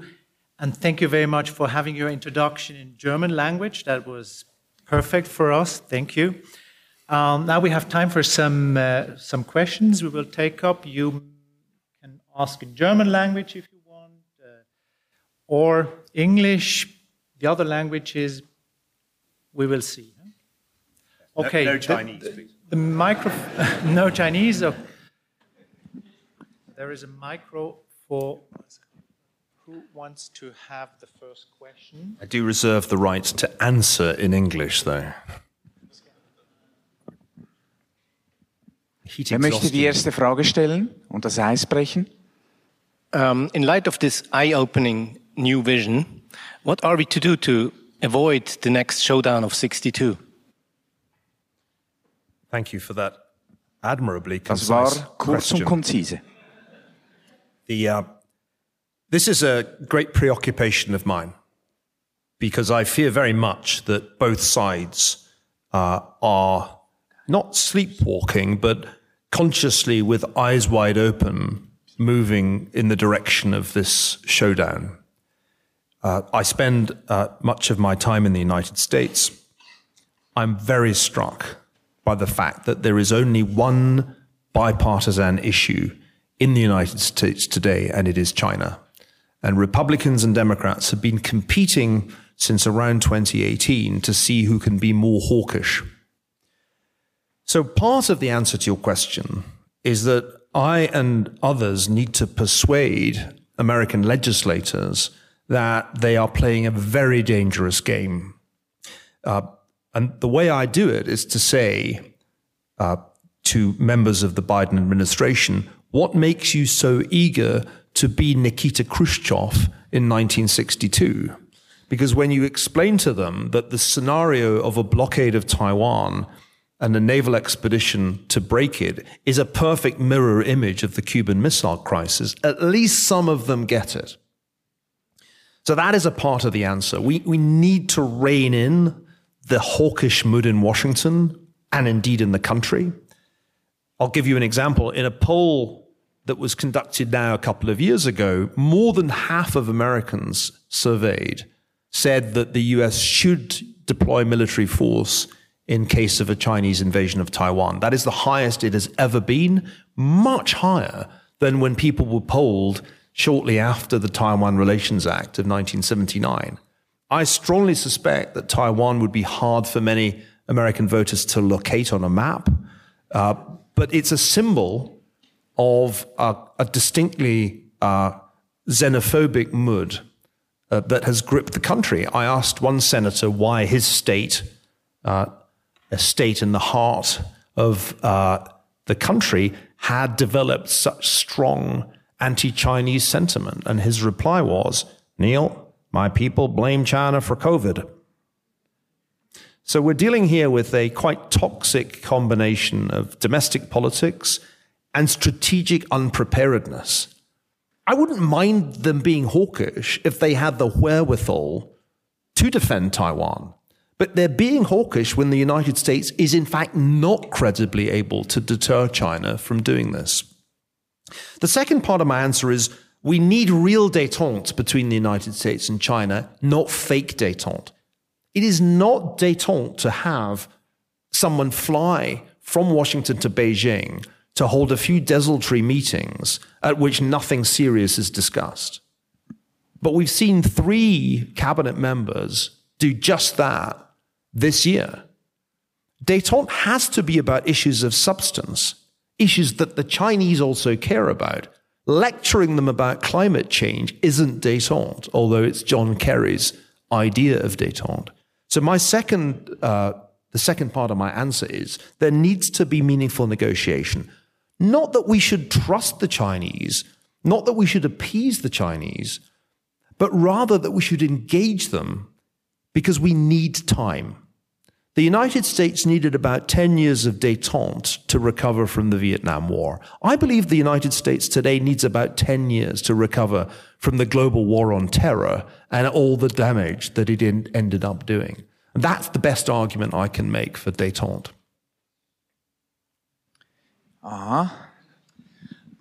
And thank you very much for having your introduction in German language. That was perfect for us. Thank you. Um, now we have time for some uh, some questions. We will take up. You can ask in German language if you want, uh, or English. The other languages, we will see. Okay. No, no Chinese, the, please. The micro, no Chinese. Oh. There is a micro for who wants to have the first question. I do reserve the right to answer in English, though. Wer möchte die erste Frage stellen und das Eis brechen? Um, in light of this eye-opening new vision, what are we to do to avoid the next showdown of 62? Thank you for that admirably Das concise war kurz und question. konzise. The, uh, this is a great preoccupation of mine because I fear very much that both sides uh, are not sleepwalking, but consciously, with eyes wide open, moving in the direction of this showdown. Uh, I spend uh, much of my time in the United States. I'm very struck by the fact that there is only one bipartisan issue in the United States today, and it is China. And Republicans and Democrats have been competing since around 2018 to see who can be more hawkish. So, part of the answer to your question is that I and others need to persuade American legislators that they are playing a very dangerous game. Uh, And the way I do it is to say uh, to members of the Biden administration, what makes you so eager to be Nikita Khrushchev in 1962? Because when you explain to them that the scenario of a blockade of Taiwan and a naval expedition to break it is a perfect mirror image of the Cuban Missile Crisis, at least some of them get it. So that is a part of the answer. We, we need to rein in the hawkish mood in Washington and indeed in the country. I'll give you an example. In a poll that was conducted now a couple of years ago, more than half of Americans surveyed said that the US should deploy military force in case of a Chinese invasion of Taiwan. That is the highest it has ever been, much higher than when people were polled shortly after the Taiwan Relations Act of 1979. I strongly suspect that Taiwan would be hard for many American voters to locate on a map, uh, but it's a symbol of a, a distinctly uh, xenophobic mood uh, that has gripped the country. I asked one senator why his state, uh, a state in the heart of uh, the country, had developed such strong anti Chinese sentiment. And his reply was Niall, my people blame China for COVID. So we're dealing here with a quite toxic combination of domestic politics and strategic unpreparedness. I wouldn't mind them being hawkish if they had the wherewithal to defend Taiwan. But they're being hawkish when the United States is, in fact, not credibly able to deter China from doing this. The second part of my answer is we need real detente between the United States and China, not fake detente. It is not detente to have someone fly from Washington to Beijing to hold a few desultory meetings at which nothing serious is discussed. But we've seen three cabinet members do just that this year. Detente has to be about issues of substance, issues that the Chinese also care about. Lecturing them about climate change isn't detente, although it's John Kerry's idea of detente. So my second, uh, the second part of my answer is there needs to be meaningful negotiation. Not that we should trust the Chinese, not that we should appease the Chinese, but rather that we should engage them because we need time. The United States needed about 10 years of detente to recover from the Vietnam War. I believe the United States today needs about 10 years to recover from the global war on terror and all the damage that it in, ended up doing. And that's the best argument I can make for detente. Aha.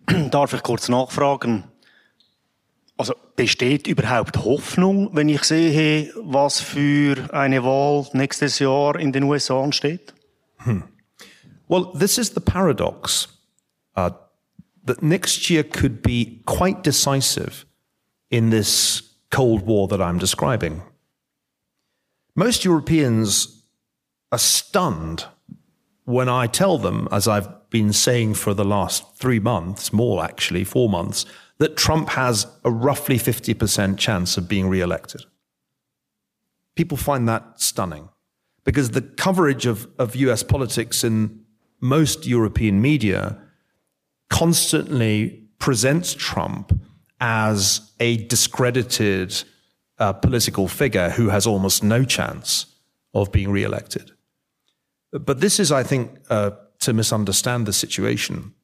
Darf ich kurz nachfragen? Besteht überhaupt Hoffnung, wenn ich sehe, was für eine Wahl nächstes Jahr in den USA ansteht? Hmm. Well, this is the paradox uh, that next year could be quite decisive in this Cold War that I'm describing. Most Europeans are stunned when I tell them, as I've been saying for the last three months, more actually, four months, that Trump has a roughly 50% chance of being re-elected. People find that stunning because the coverage of, of US politics in most European media constantly presents Trump as a discredited uh, political figure who has almost no chance of being re-elected. But this is, I think, uh, to misunderstand the situation.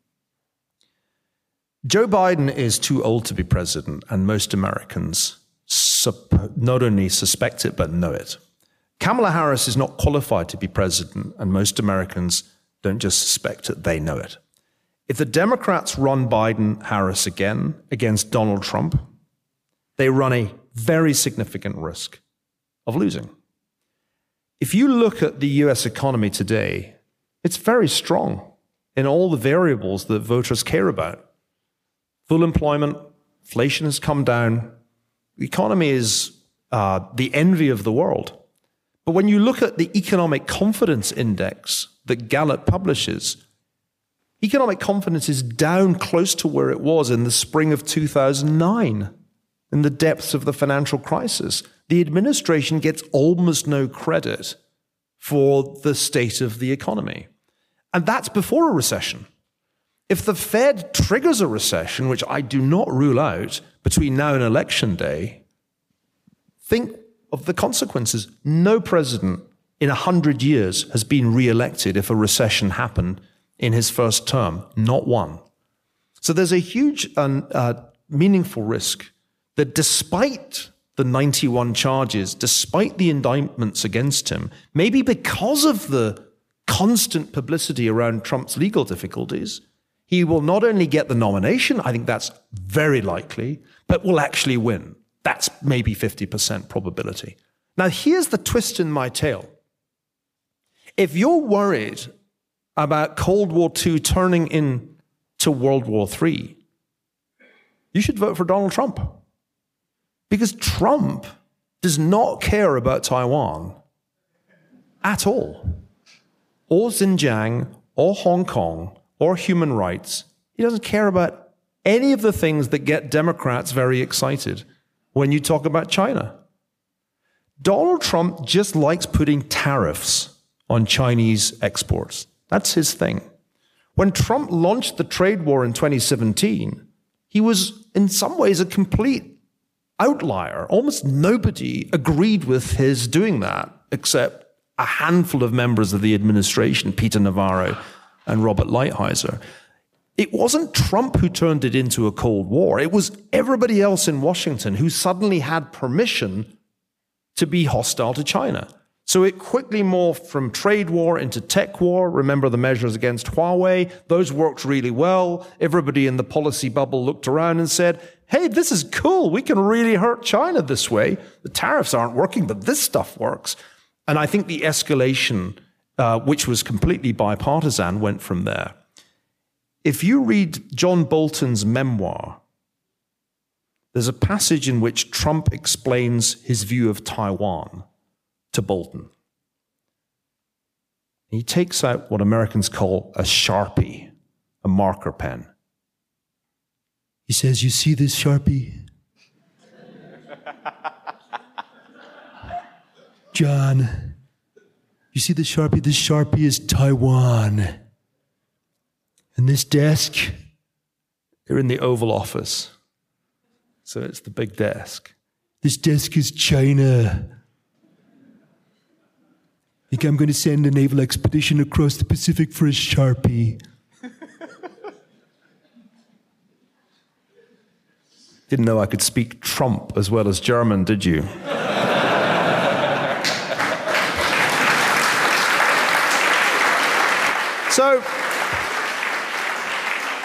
Joe Biden is too old to be president, and most Americans sup- not only suspect it, but know it. Kamala Harris is not qualified to be president, and most Americans don't just suspect it, they know it. If the Democrats run Biden Harris again against Donald Trump, they run a very significant risk of losing. If you look at the US economy today, it's very strong in all the variables that voters care about full employment, inflation has come down, the economy is uh, the envy of the world. But when you look at the economic confidence index that Gallup publishes, economic confidence is down close to where it was in the spring of 2009, in the depths of the financial crisis. The administration gets almost no credit for the state of the economy. And that's before a recession. If the Fed triggers a recession, which I do not rule out between now and election day, think of the consequences. No president in a hundred years has been re-elected if a recession happened in his first term. Not one. So there's a huge and uh, meaningful risk that despite the 91 charges, despite the indictments against him, maybe because of the constant publicity around Trump's legal difficulties, he will not only get the nomination, I think that's very likely, but will actually win. That's maybe 50% probability. Now, here's the twist in my tale. If you're worried about Cold War II turning into World War III, you should vote for Donald Trump. Because Trump does not care about Taiwan at all, or Xinjiang, or Hong Kong, or human rights. He doesn't care about any of the things that get Democrats very excited when you talk about China. Donald Trump just likes putting tariffs on Chinese exports. That's his thing. When Trump launched the trade war in 2017, he was in some ways a complete outlier. Almost nobody agreed with his doing that, except a handful of members of the administration, Peter Navarro and Robert Lighthizer. It wasn't Trump who turned it into a Cold War. It was everybody else in Washington who suddenly had permission to be hostile to China. So it quickly morphed from trade war into tech war. Remember the measures against Huawei? Those worked really well. Everybody in the policy bubble looked around and said, hey, this is cool. We can really hurt China this way. The tariffs aren't working, but this stuff works. And I think the escalation, uh, which was completely bipartisan, went from there. If you read John Bolton's memoir, there's a passage in which Trump explains his view of Taiwan to Bolton. He takes out what Americans call a Sharpie, a marker pen. He says, You see this Sharpie? John, you see the Sharpie? This Sharpie is Taiwan. And this desk, they're in the Oval Office. So it's the big desk. This desk is China think I'm going to send a naval expedition across the Pacific for a Sharpie. Didn't know I could speak Trump as well as German, did you? So,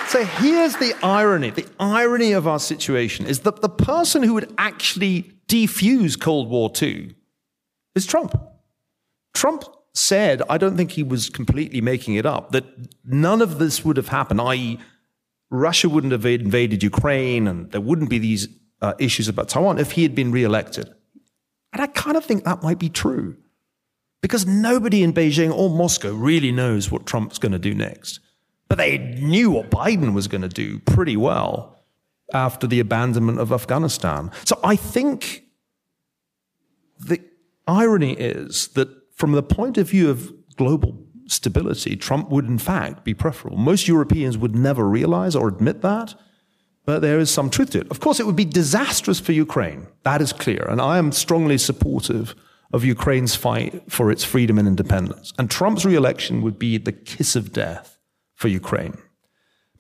so here's the irony. The irony of our situation is that the person who would actually defuse Cold War II is Trump. Trump said, I don't think he was completely making it up, that none of this would have happened, i.e., Russia wouldn't have invaded Ukraine and there wouldn't be these uh, issues about Taiwan if he had been reelected. And I kind of think that might be true because nobody in Beijing or Moscow really knows what Trump's going to do next. But they knew what Biden was going to do pretty well after the abandonment of Afghanistan. So I think the irony is that from the point of view of global stability, Trump would in fact be preferable. Most Europeans would never realize or admit that, but there is some truth to it. Of course, it would be disastrous for Ukraine. That is clear. And I am strongly supportive of Ukraine's fight for its freedom and independence. And Trump's reelection would be the kiss of death for Ukraine.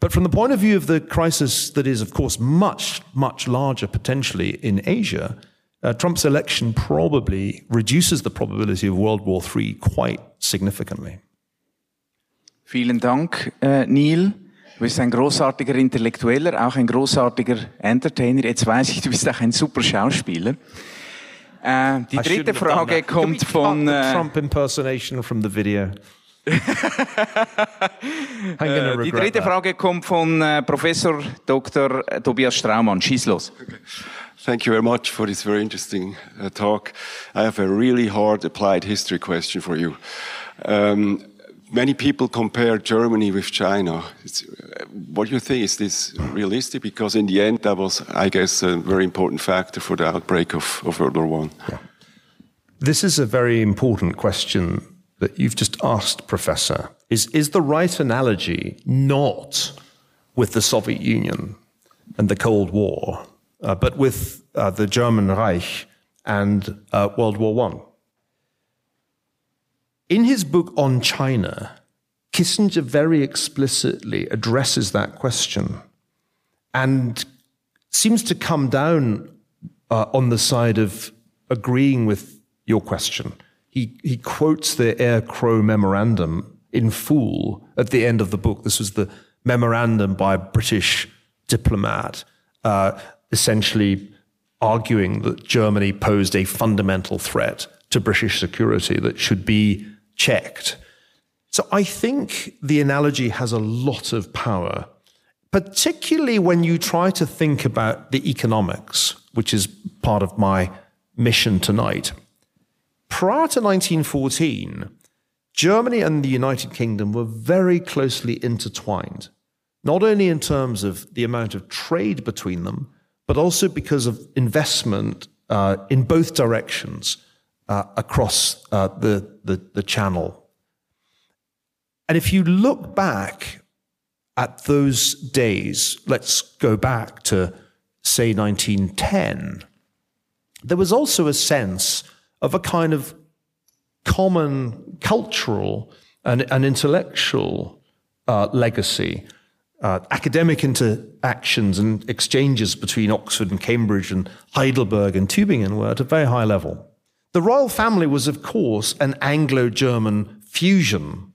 But from the point of view of the crisis that is, of course, much, much larger potentially in Asia, uh, Trump's election probably reduces the probability of World War III quite significantly. Vielen Dank, äh, Niall. Du bist ein großartiger Intellektueller, auch ein großartiger Entertainer. Jetzt weiß ich, du bist auch ein super Schauspieler. Äh, die dritte Frage kommt von äh, Trump impersonation from the video. äh, die dritte that. Frage kommt von äh, eh, Professor Dr. Tobias Straumann. Schieß los. Thank you very much for this very interesting uh, talk. I have a really hard applied history question for you. Um, many people compare Germany with China. It's, uh, what do you think? Is this realistic? Because in the end, that was, I guess, a very important factor for the outbreak of, of World War One. This is a very important question that you've just asked, Professor, is is the right analogy not with the Soviet Union and the Cold War, uh, but with uh, the German Reich and uh, World War One? In his book on China, Kissinger very explicitly addresses that question and seems to come down uh, on the side of agreeing with your question. He, he quotes the Eyre Crowe memorandum in full at the end of the book. This was the memorandum by a British diplomat, uh, essentially arguing that Germany posed a fundamental threat to British security that should be checked. So I think the analogy has a lot of power, particularly when you try to think about the economics, which is part of my mission tonight. Prior to 1914, Germany and the United Kingdom were very closely intertwined, not only in terms of the amount of trade between them, but also because of investment uh, in both directions uh, across uh, the, the, the channel and if you look back at those days, let's go back to, say, 1910, there was also a sense of a kind of common cultural and, and intellectual uh, legacy. Uh, academic interactions and exchanges between Oxford and Cambridge and Heidelberg and Tübingen were at a very high level. The royal family was, of course, an Anglo German fusion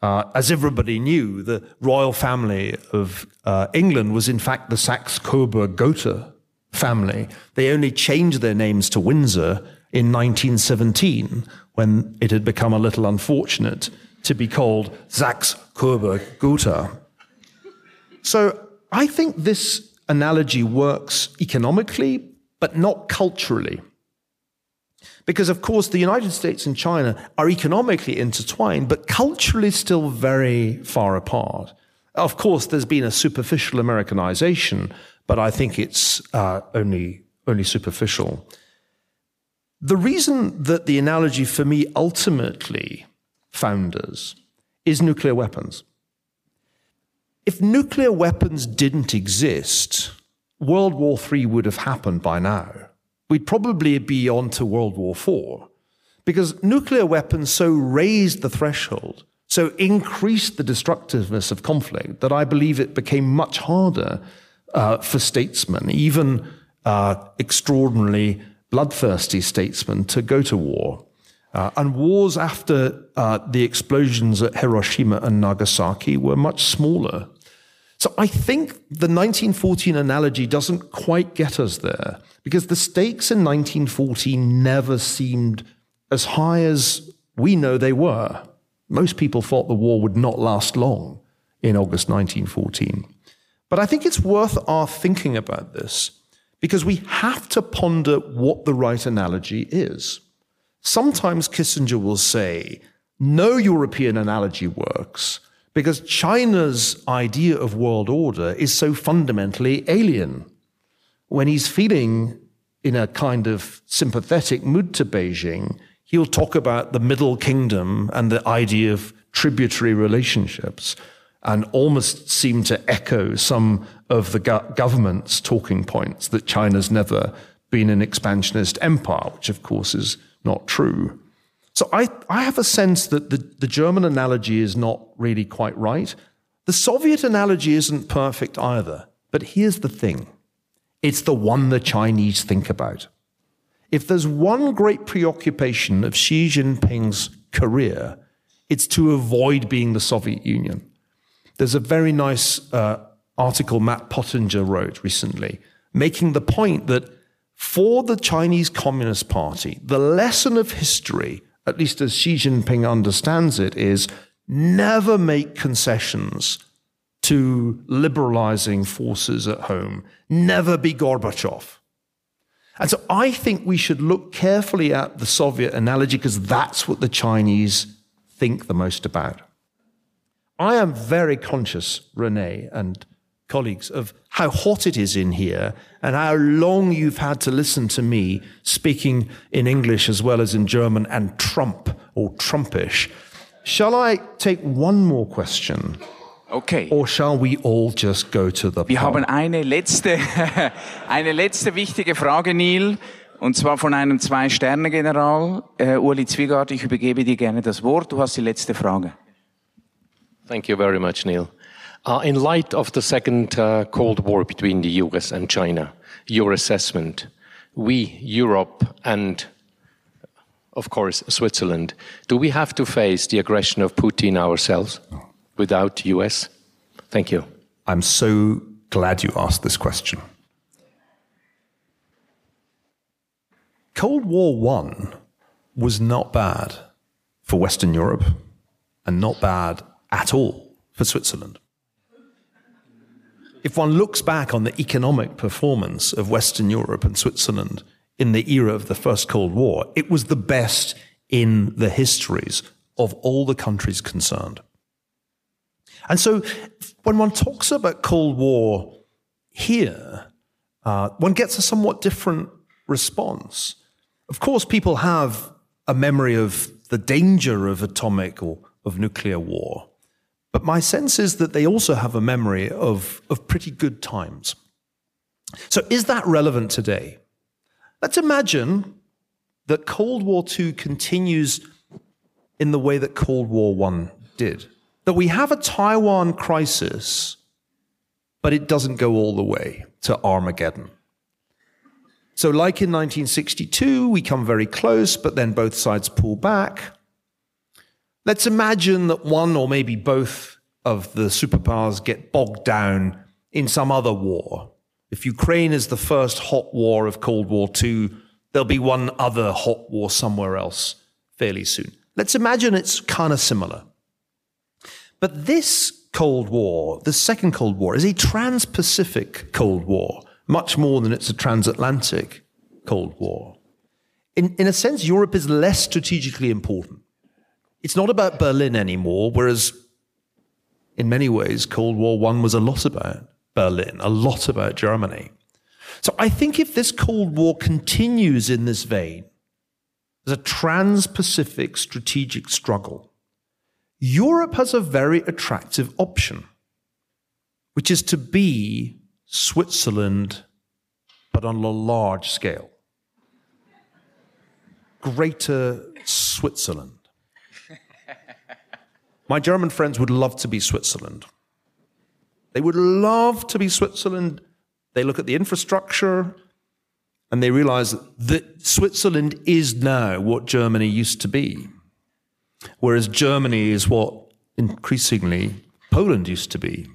uh, as everybody knew, the royal family of uh, England was in fact the Saxe Coburg Gotha family. They only changed their names to Windsor in 1917 when it had become a little unfortunate to be called Saxe Coburg Gotha. So I think this analogy works economically, but not culturally. Because, of course, the United States and China are economically intertwined, but culturally still very far apart. Of course, there's been a superficial Americanization, but I think it's uh, only, only superficial. The reason that the analogy for me ultimately founders is nuclear weapons. If nuclear weapons didn't exist, World War III would have happened by now we'd probably be on to World War IV because nuclear weapons so raised the threshold, so increased the destructiveness of conflict that I believe it became much harder uh, for statesmen, even uh, extraordinarily bloodthirsty statesmen, to go to war. Uh, and wars after uh, the explosions at Hiroshima and Nagasaki were much smaller. So I think the 1914 analogy doesn't quite get us there because the stakes in 1914 never seemed as high as we know they were. Most people thought the war would not last long in August 1914. But I think it's worth our thinking about this because we have to ponder what the right analogy is. Sometimes Kissinger will say, no European analogy works because China's idea of world order is so fundamentally alien. When he's feeling in a kind of sympathetic mood to Beijing, he'll talk about the Middle Kingdom and the idea of tributary relationships and almost seem to echo some of the go- government's talking points that China's never been an expansionist empire, which of course is not true. So I, I have a sense that the, the German analogy is not really quite right. The Soviet analogy isn't perfect either. But here's the thing it's the one the Chinese think about. If there's one great preoccupation of Xi Jinping's career, it's to avoid being the Soviet Union. There's a very nice uh, article Matt Pottinger wrote recently, making the point that for the Chinese Communist Party, the lesson of history at least as Xi Jinping understands it, is never make concessions to liberalizing forces at home. Never be Gorbachev. And so I think we should look carefully at the Soviet analogy because that's what the Chinese think the most about. I am very conscious, Rene and colleagues, of how hot it is in here and how long you've had to listen to me speaking in English as well as in German and trump or Trumpish. Shall I take one more question? Okay. Or shall we all just go to the Wir pub? haben eine letzte, eine letzte wichtige Frage, Niall. Und zwar von einem Zwei-Sterne-General, äh, Uli Zwygart. Ich übergebe dir gerne das Wort. Du hast die letzte Frage. Thank you very much, Niall. Uh, in light of the second uh, Cold War between the US and China, your assessment, we, Europe, and of course Switzerland, do we have to face the aggression of Putin ourselves without US? Thank you. I'm so glad you asked this question. Cold War One was not bad for Western Europe and not bad at all for Switzerland. If one looks back on the economic performance of Western Europe and Switzerland in the era of the First Cold War, it was the best in the histories of all the countries concerned. And so when one talks about Cold War here, uh, one gets a somewhat different response. Of course, people have a memory of the danger of atomic or of nuclear war. But my sense is that they also have a memory of, of pretty good times. So is that relevant today? Let's imagine that Cold War II continues in the way that Cold War I did. That we have a Taiwan crisis, but it doesn't go all the way to Armageddon. So, like in 1962, we come very close, but then both sides pull back. Let's imagine that one or maybe both of the superpowers get bogged down in some other war. If Ukraine is the first hot war of Cold War II, there'll be one other hot war somewhere else fairly soon. Let's imagine it's kind of similar. But this Cold War, the Second Cold War, is a trans Pacific Cold War, much more than it's a transatlantic Cold War. In, in a sense, Europe is less strategically important. It's not about Berlin anymore, whereas in many ways, Cold War I was a lot about Berlin, a lot about Germany. So I think if this Cold War continues in this vein, as a trans Pacific strategic struggle, Europe has a very attractive option, which is to be Switzerland, but on a large scale. Greater Switzerland. My German friends would love to be Switzerland. They would love to be Switzerland. They look at the infrastructure and they realize that Switzerland is now what Germany used to be, whereas Germany is what increasingly Poland used to be.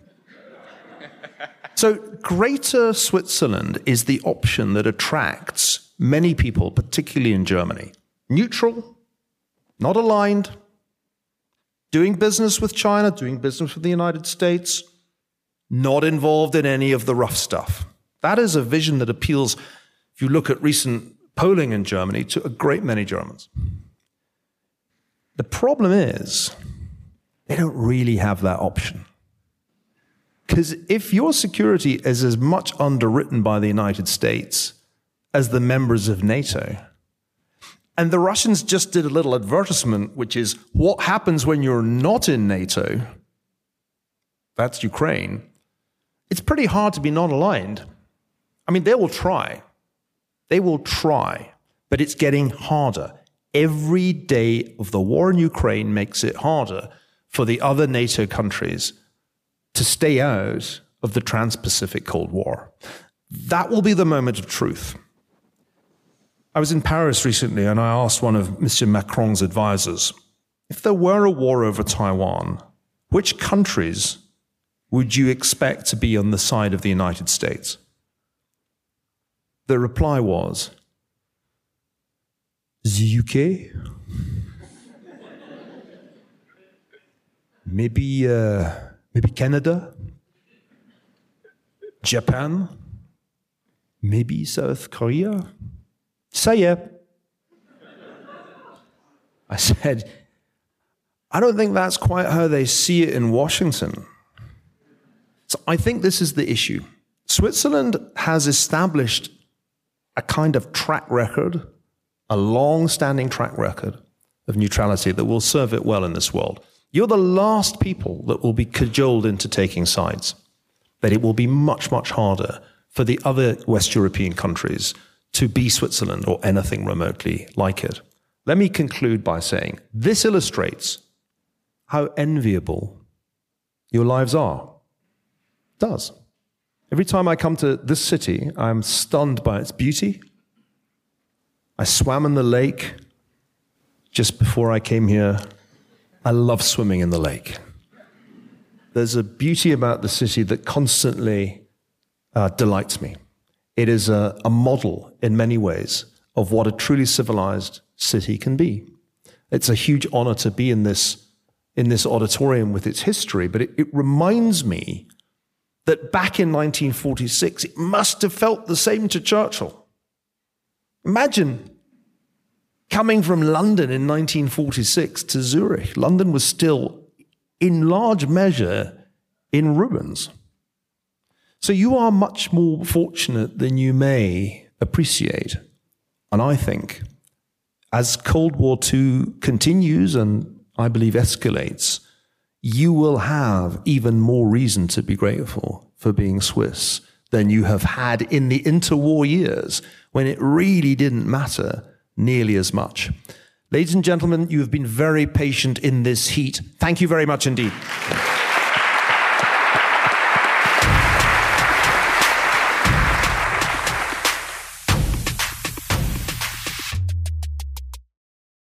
So, Greater Switzerland is the option that attracts many people, particularly in Germany. Neutral, not aligned, doing business with China, doing business with the United States, not involved in any of the rough stuff. That is a vision that appeals, if you look at recent polling in Germany, to a great many Germans. The problem is, they don't really have that option. Because if your security is as much underwritten by the United States as the members of NATO, and the Russians just did a little advertisement, which is what happens when you're not in NATO? That's Ukraine. It's pretty hard to be non aligned. I mean, they will try. They will try, but it's getting harder. Every day of the war in Ukraine makes it harder for the other NATO countries to stay out of the Trans Pacific Cold War. That will be the moment of truth. I was in Paris recently and I asked one of Monsieur Macron's advisors if there were a war over Taiwan, which countries would you expect to be on the side of the United States? The reply was the UK, maybe, uh, maybe Canada, Japan, maybe South Korea. Say yeah. I said, I don't think that's quite how they see it in Washington. So I think this is the issue. Switzerland has established a kind of track record, a long standing track record of neutrality that will serve it well in this world. You're the last people that will be cajoled into taking sides. But it will be much, much harder for the other West European countries to be Switzerland or anything remotely like it. Let me conclude by saying this illustrates how enviable your lives are. It does. Every time I come to this city, I'm stunned by its beauty. I swam in the lake just before I came here. I love swimming in the lake. There's a beauty about the city that constantly uh, delights me. It is a, a model in many ways of what a truly civilized city can be. It's a huge honor to be in this, in this auditorium with its history, but it, it reminds me that back in 1946, it must have felt the same to Churchill. Imagine coming from London in 1946 to Zurich. London was still, in large measure, in ruins. So you are much more fortunate than you may appreciate. And I think as Cold War II continues and I believe escalates, you will have even more reason to be grateful for being Swiss than you have had in the interwar years when it really didn't matter nearly as much. Ladies and gentlemen, you have been very patient in this heat. Thank you very much indeed.